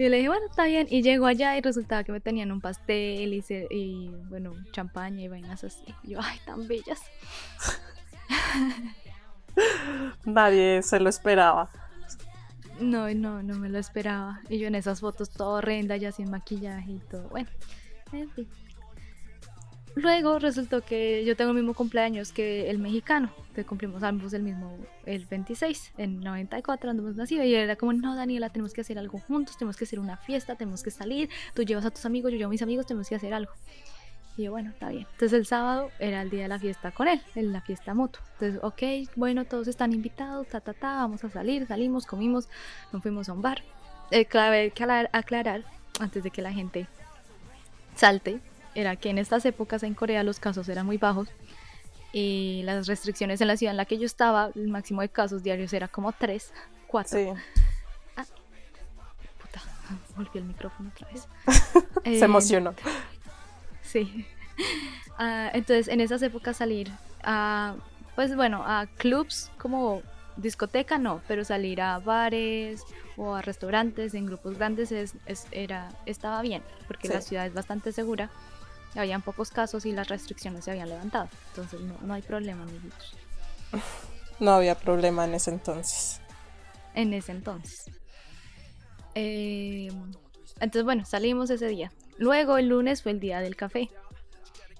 Y le dije, bueno, está bien. Y llego allá y resultaba que me tenían un pastel y, y bueno, champaña y vainas así. Y yo, ay, tan bellas. Nadie se lo esperaba. No, no, no me lo esperaba. Y yo en esas fotos todo horrenda, ya sin maquillaje y todo. Bueno, en fin. Luego resultó que yo tengo el mismo cumpleaños que el mexicano. Entonces cumplimos ambos el mismo, el 26, en 94, andamos nacido. Y era como, no, Daniela, tenemos que hacer algo juntos, tenemos que hacer una fiesta, tenemos que salir. Tú llevas a tus amigos, yo llevo a mis amigos, tenemos que hacer algo. Y yo, bueno, está bien. Entonces el sábado era el día de la fiesta con él, en la fiesta moto. Entonces, ok, bueno, todos están invitados, ta, ta, ta, vamos a salir, salimos, comimos, nos fuimos a un bar. Eh, clave que aclarar, antes de que la gente salte, era que en estas épocas en Corea los casos eran muy bajos y las restricciones en la ciudad en la que yo estaba, el máximo de casos diarios era como 3, 4. Sí. Ah, puta, volví el micrófono otra vez. Se eh, emocionó. Sí. Ah, entonces, en esas épocas salir a, pues bueno, a clubs como discoteca no, pero salir a bares o a restaurantes en grupos grandes es, era, estaba bien, porque la ciudad es bastante segura habían pocos casos y las restricciones se habían levantado. Entonces no, hay problema, amiguitos. No había problema en ese entonces. En ese entonces. Eh, entonces, bueno, salimos ese día. Luego el lunes fue el día del café.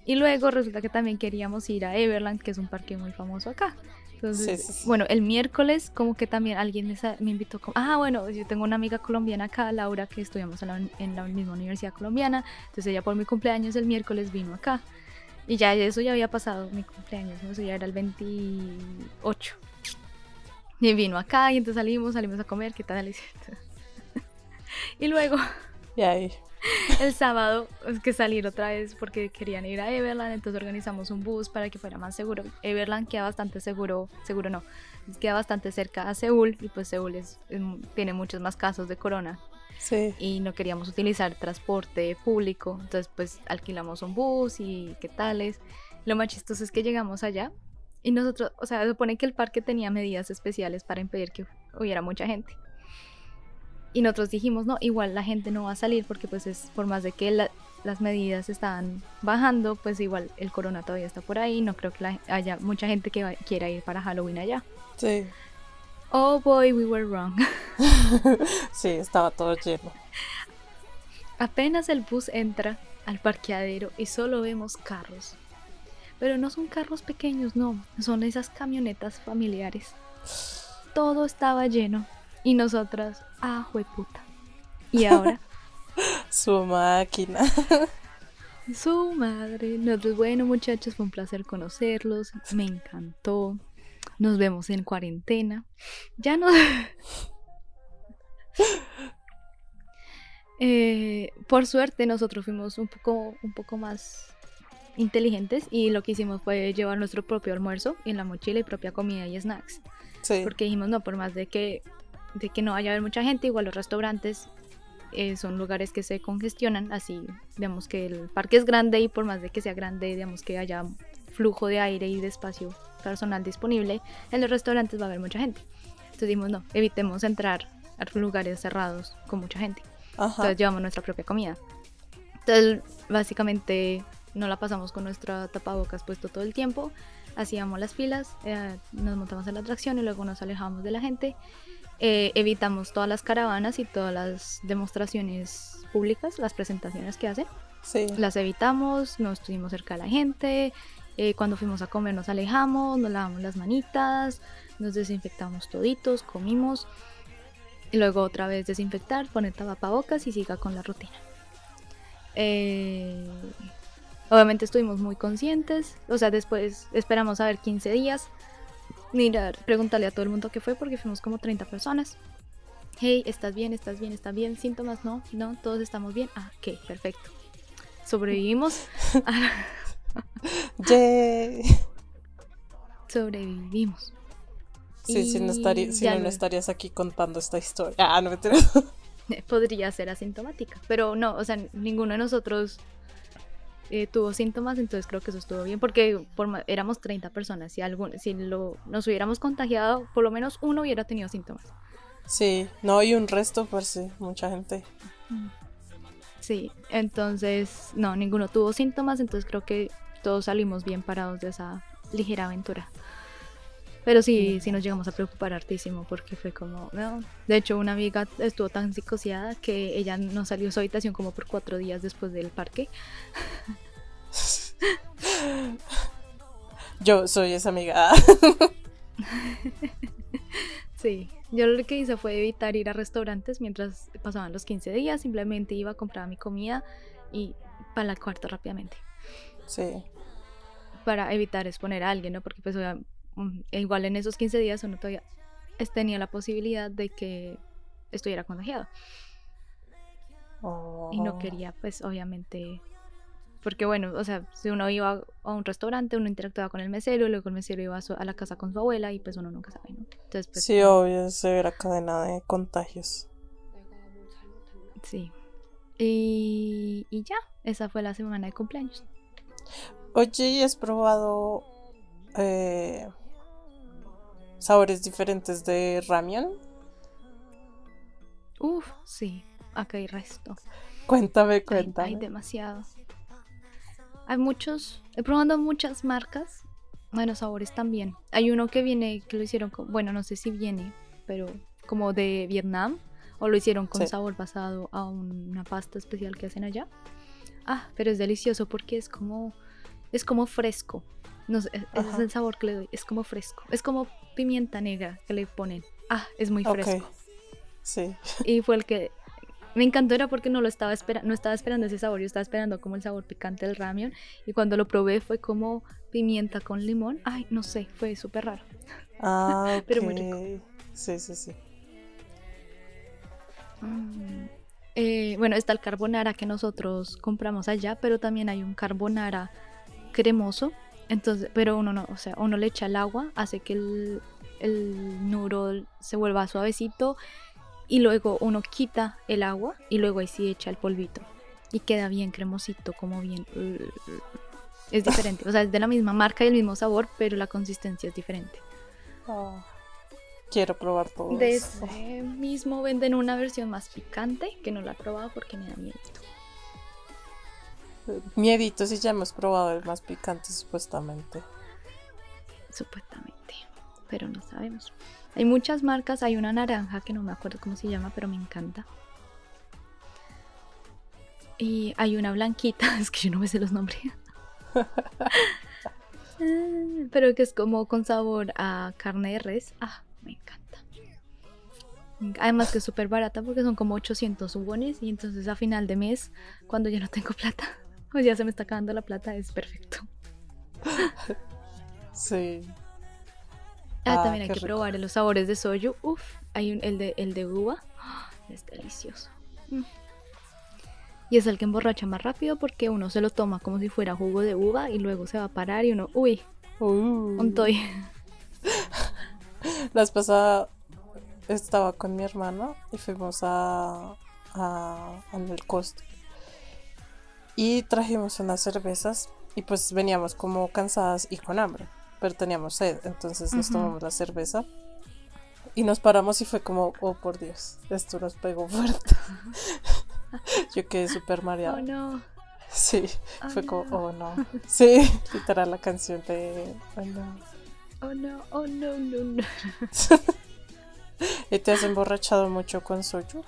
Y luego resulta que también queríamos ir a Everland, que es un parque muy famoso acá. Entonces, bueno, el miércoles como que también alguien me, invitó, como, ah, bueno, yo tengo una amiga colombiana acá, Laura, que estudiamos en la, misma universidad colombiana, entonces ella por mi cumpleaños el miércoles vino acá. Y ya eso ya había pasado mi cumpleaños, ¿no? Eso ya era el 28. Y vino acá y entonces salimos, salimos a comer, ¿qué tal? y luego... Y ahí el sábado es que salir otra vez porque querían ir a Everland, entonces organizamos un bus para que fuera más seguro. Everland queda bastante seguro, seguro no, queda bastante cerca a Seúl y pues Seúl es, tiene muchos más casos de corona. Sí. Y no queríamos utilizar transporte público, entonces pues alquilamos un bus y qué tales. Lo más chistoso es que llegamos allá y nosotros, o sea, supone que el parque tenía medidas especiales para impedir que hubiera mucha gente. Y nosotros dijimos, no, igual la gente no va a salir porque pues es por más de que las medidas están bajando, pues igual el corona todavía está por ahí, no creo que haya mucha gente que quiera ir para Halloween allá. Sí. Oh boy, we were wrong. sí, estaba todo lleno. Apenas el bus entra al parqueadero y solo vemos carros. Pero no son carros pequeños, no, son esas camionetas familiares. Todo estaba lleno y nosotras, ah, puta. Y ahora. Su máquina. Su madre. Nosotros, bueno, muchachos, fue un placer conocerlos. Me encantó. Nos vemos en cuarentena. Ya no. Eh, por suerte, nosotros fuimos un poco, un poco más inteligentes y lo que hicimos fue llevar nuestro propio almuerzo en la mochila y propia comida y snacks. Sí. Porque dijimos, no, por más de que de que no vaya a haber mucha gente, igual los restaurantes eh, son lugares que se congestionan, así digamos que el parque es grande y por más de que sea grande, digamos que haya flujo de aire y de espacio personal disponible, en los restaurantes va a haber mucha gente. Entonces dijimos, no, evitemos entrar a lugares cerrados con mucha gente. Entonces llevamos nuestra propia comida. Entonces básicamente no la pasamos con nuestra tapabocas puesto todo el tiempo, hacíamos las filas, eh, nos montamos en la atracción y luego nos alejábamos de la gente eh, evitamos todas las caravanas y todas las demostraciones públicas, las presentaciones que hacen. Sí. Las evitamos, no estuvimos cerca de la gente. Eh, cuando fuimos a comer nos alejamos, nos lavamos las manitas, nos desinfectamos toditos, comimos. Y luego otra vez desinfectar, poner tapabocas y siga con la rutina. Eh, obviamente estuvimos muy conscientes, o sea, después esperamos a ver 15 días mirar, preguntarle a todo el mundo qué fue porque fuimos como 30 personas. Hey, ¿estás bien? ¿Estás bien? ¿Estás bien? ¿Síntomas? No, no, todos estamos bien. Ah, ok, perfecto. Sobrevivimos. Yay. Sobrevivimos. Sí, si no, Y estaría, si ya no, no lo- estarías aquí contando esta historia. Ah, no me Podría ser asintomática, pero no, o sea, ninguno de nosotros eh, tuvo síntomas, entonces creo que eso estuvo bien, porque por éramos 30 personas, si, algún, si lo, nos hubiéramos contagiado, por lo menos uno hubiera tenido síntomas. Sí, no, y un resto, pues sí, mucha gente. Sí, entonces, no, ninguno tuvo síntomas, entonces creo que todos salimos bien parados de esa ligera aventura. Pero sí, sí nos llegamos a preocupar hartísimo porque fue como, no. De hecho, una amiga estuvo tan psicoseada que ella no salió de su habitación como por cuatro días después del parque. Yo soy esa amiga. Sí, yo lo que hice fue evitar ir a restaurantes mientras pasaban los 15 días, simplemente iba a comprar mi comida y para la cuarta rápidamente. Sí, para evitar exponer a alguien, ¿no? Porque pues igual en esos 15 días uno todavía tenía la posibilidad de que estuviera contagiado y no Oh. quería pues obviamente porque bueno, o sea, si uno iba a un restaurante, uno interactuaba con el mesero, y luego el mesero iba a, su- a la casa con su abuela y pues uno nunca sabe, ¿no? Entonces pues Sí, obvio, severa cadena de contagios. sí. Y, y ya, esa fue la semana de cumpleaños. Oye, ¿y has probado eh, sabores diferentes de ramen? Uf, sí, acá hay resto. Cuéntame, Hay, cuéntame. hay demasiado. Hay muchos, he probado muchas marcas, bueno, sabores también. Hay uno que viene, que lo hicieron con, bueno, no sé si viene, pero como de Vietnam, o lo hicieron con Sí. sabor basado a una pasta especial que hacen allá. Ah, pero es delicioso porque es como, es como fresco. No sé, e- ese es el sabor que le doy, es como fresco. Es como pimienta negra que le ponen. Ah, es muy fresco. Sí. Y fue el que me encantó era porque no lo estaba esperando, no estaba esperando ese sabor, yo estaba esperando como el sabor picante del ramen y cuando lo probé fue como pimienta con limón. Ay, no sé, fue súper raro. Ah. Pero muy rico. Sí, sí, sí. Mm. Eh, bueno, está el carbonara que nosotros compramos allá, pero también hay un carbonara cremoso. Entonces, pero uno no, o sea, uno le echa el agua, hace que el, el noodle se vuelva suavecito y luego uno quita el agua y luego ahí sí echa el polvito y queda bien cremosito, como bien. Es diferente, o sea, es de la misma marca y el mismo sabor, pero la consistencia es diferente. Ah, quiero probar todo De eso. ese mismo venden una versión más picante que no la he probado porque me da miedo. Miedito, si ya hemos probado el más picante, supuestamente. supuestamente, pero no sabemos. Hay muchas marcas, hay una naranja que no me acuerdo cómo se llama, pero me encanta. Y hay una blanquita, es que yo no me sé los nombres. Ah, pero que es como con sabor a carne de res. Ah, me encanta. Además que es súper barata porque son como 800 wones y entonces a final de mes, cuando ya no tengo plata, o ya se me está acabando la plata, es perfecto. Sí. Ah, Ah, también hay que rico. probar los sabores de soju. Uf, hay un, el, de, el de uva. ¡Ah! Es delicioso. Mm. Y es el que emborracha más rápido porque uno se lo toma como si fuera jugo de uva y luego se va a parar y uno, uy, Uh. un toy. La vez pasada estaba con mi hermano y fuimos a, a al costo. Y trajimos unas cervezas y pues veníamos como cansadas y con hambre, pero teníamos sed, entonces nos tomamos la cerveza y nos paramos y fue como, oh por Dios, esto nos pegó fuerte. Yo quedé súper mareada. Oh no. Sí, Oh, fue como, oh no. Sí, literal la canción de, oh no. Oh no, oh no, no, no. ¿Y te has emborrachado mucho con soju?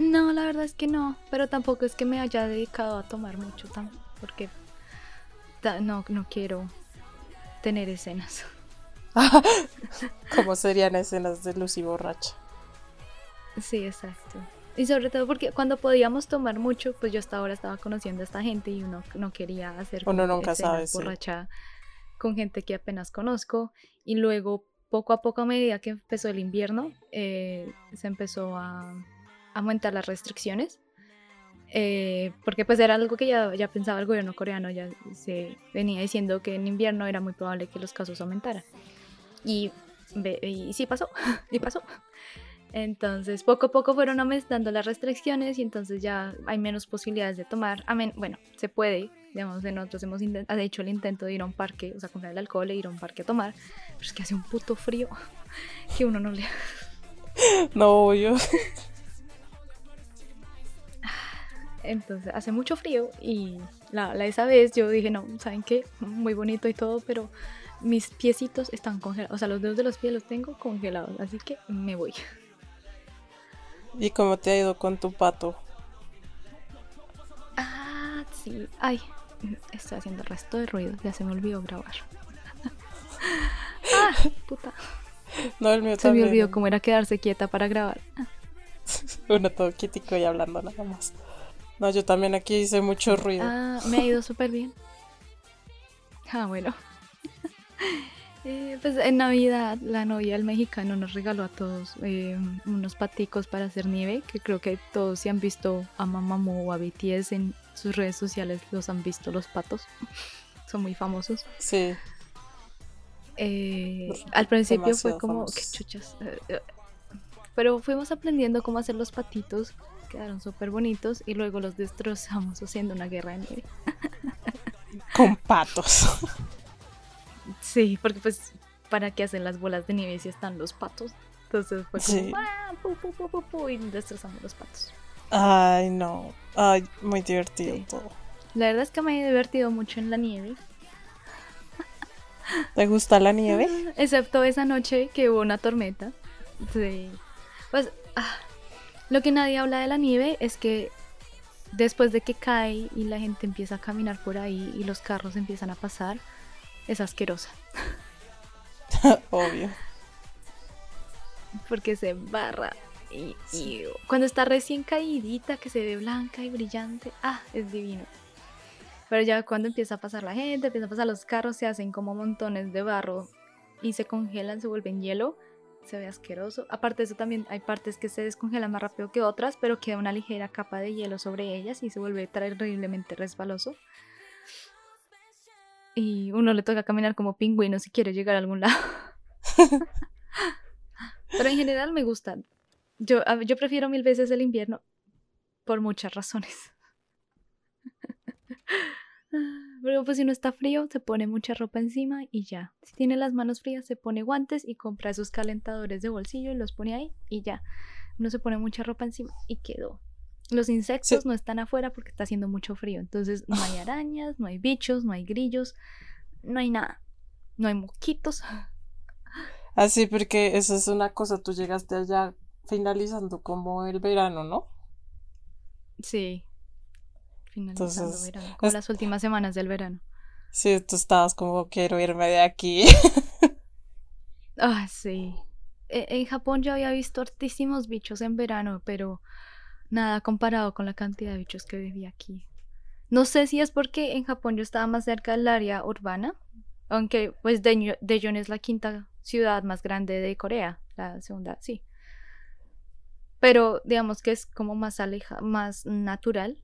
No, la verdad es que no, pero tampoco es que me haya dedicado a tomar mucho, porque no, no quiero tener escenas. ¿Cómo serían escenas de Lucy borracha? Sí, exacto. Y sobre todo porque cuando podíamos tomar mucho, pues yo hasta ahora estaba conociendo a esta gente y uno no quería hacer Uno nunca sí. borracha con gente que apenas conozco y luego poco a poco a medida que empezó el invierno eh, se empezó a, aumentar las restricciones eh, porque pues era algo que ya, ya pensaba el gobierno coreano, ya se venía diciendo que en invierno era muy probable que los casos aumentaran. Y, y sí pasó, y pasó. Entonces, poco a poco fueron aumentando las restricciones y entonces ya hay menos posibilidades de tomar. Bueno, se puede, digamos, nosotros hemos hecho el intento de ir a un parque, o sea, comprar el alcohol e ir a un parque a tomar, pero es que hace un puto frío que uno no le... No, yo... Entonces hace mucho frío y la, la, esa vez yo dije, no, ¿saben qué? Muy bonito y todo, pero mis piecitos están congelados, o sea, los dedos de los pies los tengo congelados, así que me voy. ¿Y cómo te ha ido con tu pato? Ah, sí. Ay, estoy haciendo el resto de ruido, ya se me olvidó grabar. ah, puta. No, el mío se me olvidó cómo era quedarse quieta para grabar. Uno todo quietico y hablando nada más. No, yo también aquí hice mucho ruido. Ah, me ha ido súper bien. Ah, bueno. Eh, pues en Navidad la novia del mexicano nos regaló a todos eh, unos paticos para hacer nieve, que creo que todos si han visto a Mamamoo o a BTS en sus redes sociales los han visto los patos. Son muy famosos. Sí. Eh, al principio fue como, qué chuchas. Pero fuimos aprendiendo cómo hacer los patitos, quedaron súper bonitos y luego los destrozamos haciendo una guerra de nieve. Con patos. Sí, porque pues, ¿para qué hacen las bolas de nieve si están los patos? Entonces fue como, ¡ah! Pu, pu, y destrozamos los patos. Ay, no. Ay, muy divertido todo. La verdad es que me he divertido mucho en la nieve. ¿Te gusta la nieve? Excepto esa noche que hubo una tormenta. Sí. Pues, ah, lo que nadie habla de la nieve es que después de que cae y la gente empieza a caminar por ahí y los carros empiezan a pasar, es asquerosa. Obvio. Porque se embarra. Y, cuando está recién caídita, que se ve blanca y brillante, ah, es divino. Pero ya cuando empieza a pasar la gente, empieza a pasar los carros, se hacen como montones de barro y se congelan, se vuelven hielo, se ve asqueroso. Aparte de eso también hay partes que se descongelan más rápido que otras, pero queda una ligera capa de hielo sobre ellas y se vuelve terriblemente resbaloso y uno le toca caminar como pingüino si quiere llegar a algún lado. Pero en general me gusta. Yo, yo prefiero mil veces el invierno por muchas razones. Pero pues si no está frío, se pone mucha ropa encima y ya. Si tiene las manos frías, se pone guantes y compra esos calentadores de bolsillo y los pone ahí y ya. Uno se pone mucha ropa encima y quedó. Los insectos no están afuera porque está haciendo mucho frío. Entonces no hay arañas, no hay bichos, no hay grillos, no hay nada. No hay mosquitos. Así, porque eso es una cosa. Tú llegaste allá finalizando como el verano, ¿no? Sí. Finalizando verano. Como las últimas semanas del verano. Sí, tú estabas como quiero irme de aquí. ah, sí. E, en Japón yo había visto hartísimos bichos en verano, pero nada comparado con la cantidad de bichos que vivía aquí. No sé si es porque en Japón yo estaba más cerca del área urbana, aunque pues Daejeon es la quinta ciudad más grande de Corea, la segunda, sí. Pero digamos que es como más aleja, más natural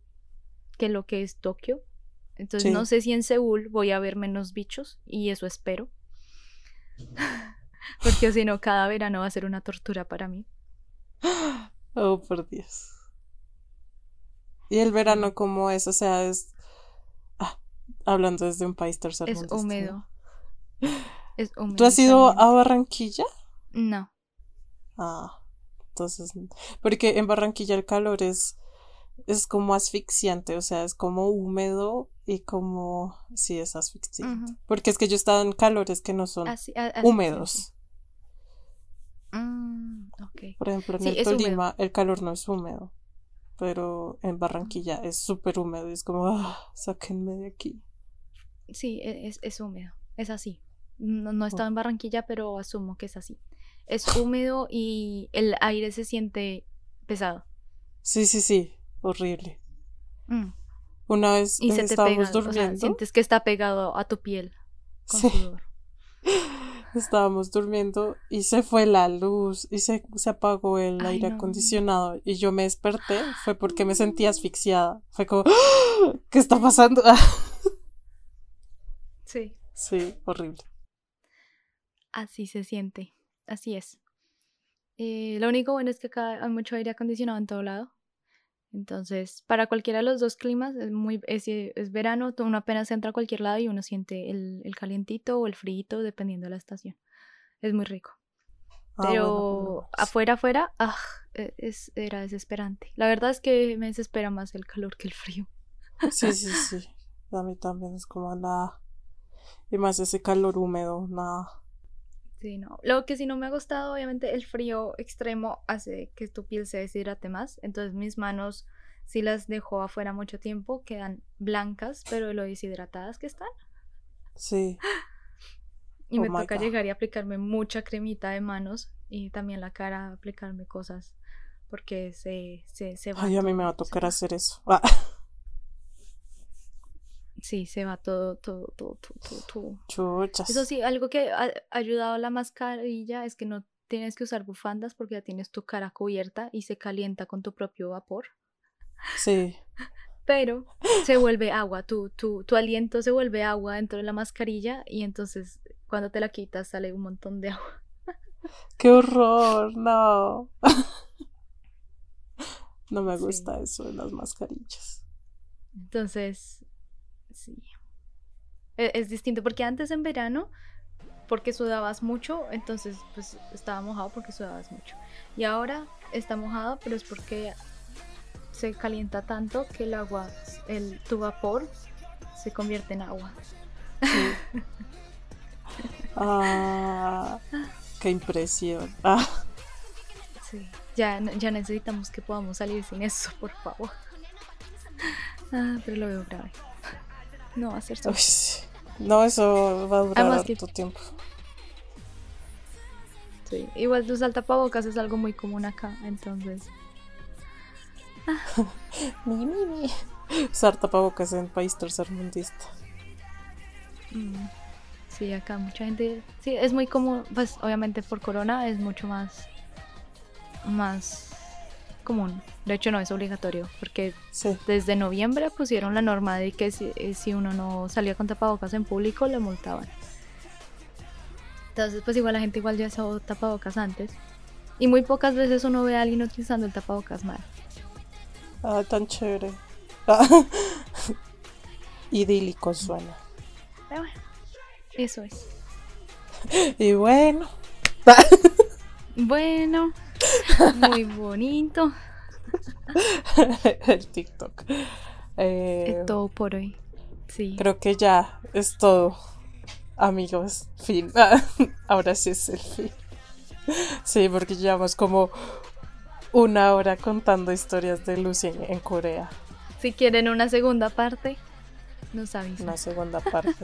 que lo que es Tokio. Entonces no sé si en Seúl voy a ver menos bichos y eso espero. Porque si no, cada verano va a ser una tortura para mí. Oh, por Dios. ¿Y el verano cómo es? O sea, es... Ah, hablando desde un país tercer Es húmedo. Es húmedo. ¿Tú has ido a Barranquilla? No. Ah, entonces... Porque en Barranquilla el calor es... Es como asfixiante, o sea, es como húmedo y como... Sí, es asfixiante. Porque es que yo he estado en calores que no son húmedos. Mm, Por ejemplo, en el Tolima el calor no es húmedo pero en Barranquilla es súper húmedo y es como, ah, sáquenme de aquí. Sí, e, es, es húmedo, es así. No, no he estado en Barranquilla, pero asumo que es así. Es húmedo y el aire se siente pesado. Sí, sí, sí, horrible. Mm. Una vez y se te pega, durmiendo. sientes que está pegado a tu piel. con Sí. sudor. Estábamos durmiendo y se fue la luz y se, se apagó el Ay, aire no. acondicionado y yo me desperté, fue porque me sentía asfixiada. Fue como. ¿qué está pasando? Sí, sí, horrible. así se siente. Así es. Eh, lo único bueno es que acá hay mucho aire acondicionado en todo lado. Entonces, para cualquiera de los dos climas, es, muy, es, es verano, uno apenas entra a cualquier lado y uno siente el, el calientito o el frío dependiendo de la estación. Es muy rico. Ah, Pero bueno, menos. afuera, afuera, ah, e- es, era desesperante. La verdad es que me desespera más el calor que el frío. Sí, sí, sí. A mí también es como nada. Y más ese calor húmedo, nada. Sí, no. Lo que sí no me ha gustado, obviamente, el frío extremo hace que tu piel se deshidrate más. Entonces mis manos, si las dejo afuera mucho tiempo, quedan blancas, pero lo deshidratadas que están. Sí. Y Oh me toca God. llegar y aplicarme mucha cremita de manos y también la cara, aplicarme cosas porque se, se, se va. Ay, a mí me va a tocar hacer eso. Ah, Sí, se va todo, todo, todo, todo, todo, chuchas. Eso sí, algo que ha ayudado a la mascarilla es que no tienes que usar bufandas porque ya tienes tu cara cubierta y se calienta con tu propio vapor. Sí. Pero se vuelve agua, tu, tu, tu aliento se vuelve agua dentro de la mascarilla y entonces cuando te la quitas sale un montón de agua. ¡Qué horror! No. No me Sí. gusta eso de las mascarillas. Entonces, sí. E- Es, distinto porque antes en verano, porque sudabas mucho, entonces pues estaba mojado porque sudabas mucho. Y ahora está mojado, pero es porque se calienta tanto que el agua, el, tu vapor se convierte en agua. Sí. Ah, qué impresión. Ah, Sí. Ya, ya necesitamos que podamos salir sin eso, por favor. Ah, pero lo veo grave. No va a ser uy. No, eso va a durar Además que- harto tiempo. Sí. Igual usar tapabocas es algo muy común acá, entonces. Mi, mi, mi. Usar tapabocas en país tercermundista. mm, Sí, acá mucha gente. Sí, es muy común. Pues obviamente por corona es mucho más. Más común. De hecho, no es obligatorio, porque Sí. desde noviembre pusieron la norma de que si, eh, si uno no salía con tapabocas en público, le multaban. Entonces, pues igual la gente igual ya usó tapabocas antes. Y muy pocas veces uno ve a alguien utilizando el tapabocas mal. Ah, tan chévere. Ah. Idílico suena. Pero bueno, eso es. Y bueno. Bueno, muy bonito. El TikTok. Eh, Es todo por hoy. Sí. Creo que ya es todo. Amigos, fin. Ahora sí es el fin. Sí, porque llevamos como una hora contando historias de Lucy en, en Corea. Si quieren una segunda parte, nos avisan. Una segunda parte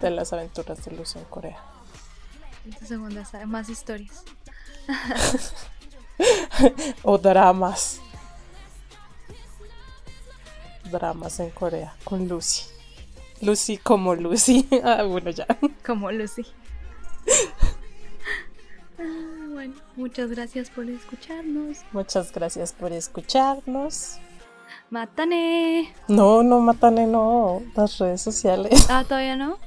de las aventuras de Lucy en Corea. Segunda más historias. O dramas. Dramas en Corea con Lucy. Lucy como Lucy. Ah, bueno, ya. Como Lucy. Ah, bueno, muchas gracias por escucharnos. Muchas gracias por escucharnos. ¡Mátane! No, no, Matane, no. Las redes sociales. Ah, ¿todavía no?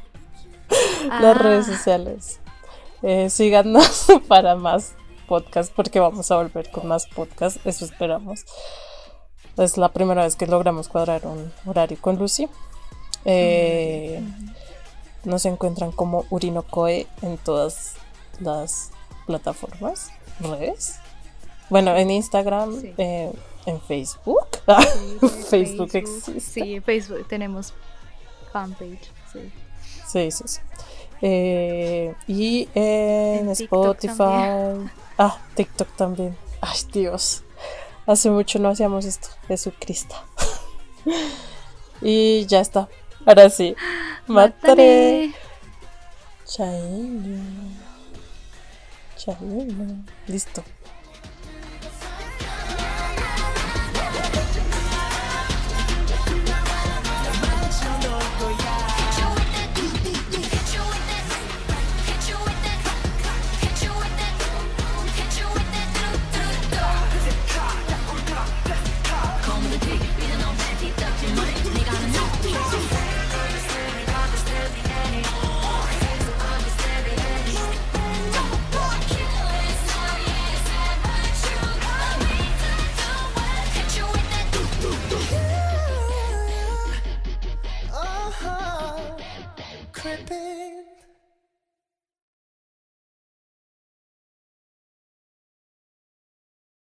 Las Ah, redes sociales. Eh, síganos para más podcasts porque vamos a volver con más podcasts. Eso esperamos. Es la primera vez que logramos cuadrar un horario con Lucy. Eh, nos encuentran como Urinocoe en todas las plataformas, redes. Bueno, en Instagram, Sí. eh, en Facebook. Sí, Facebook existe. Sí, Facebook tenemos fanpage. Sí. Sí, sí, sí. Eh, y en, Spotify. Ah, TikTok también. Ay, Dios. Hace mucho no hacíamos esto. Jesucristo. y ya está. Ahora sí. Mataré. Chaino. Chaino. Listo.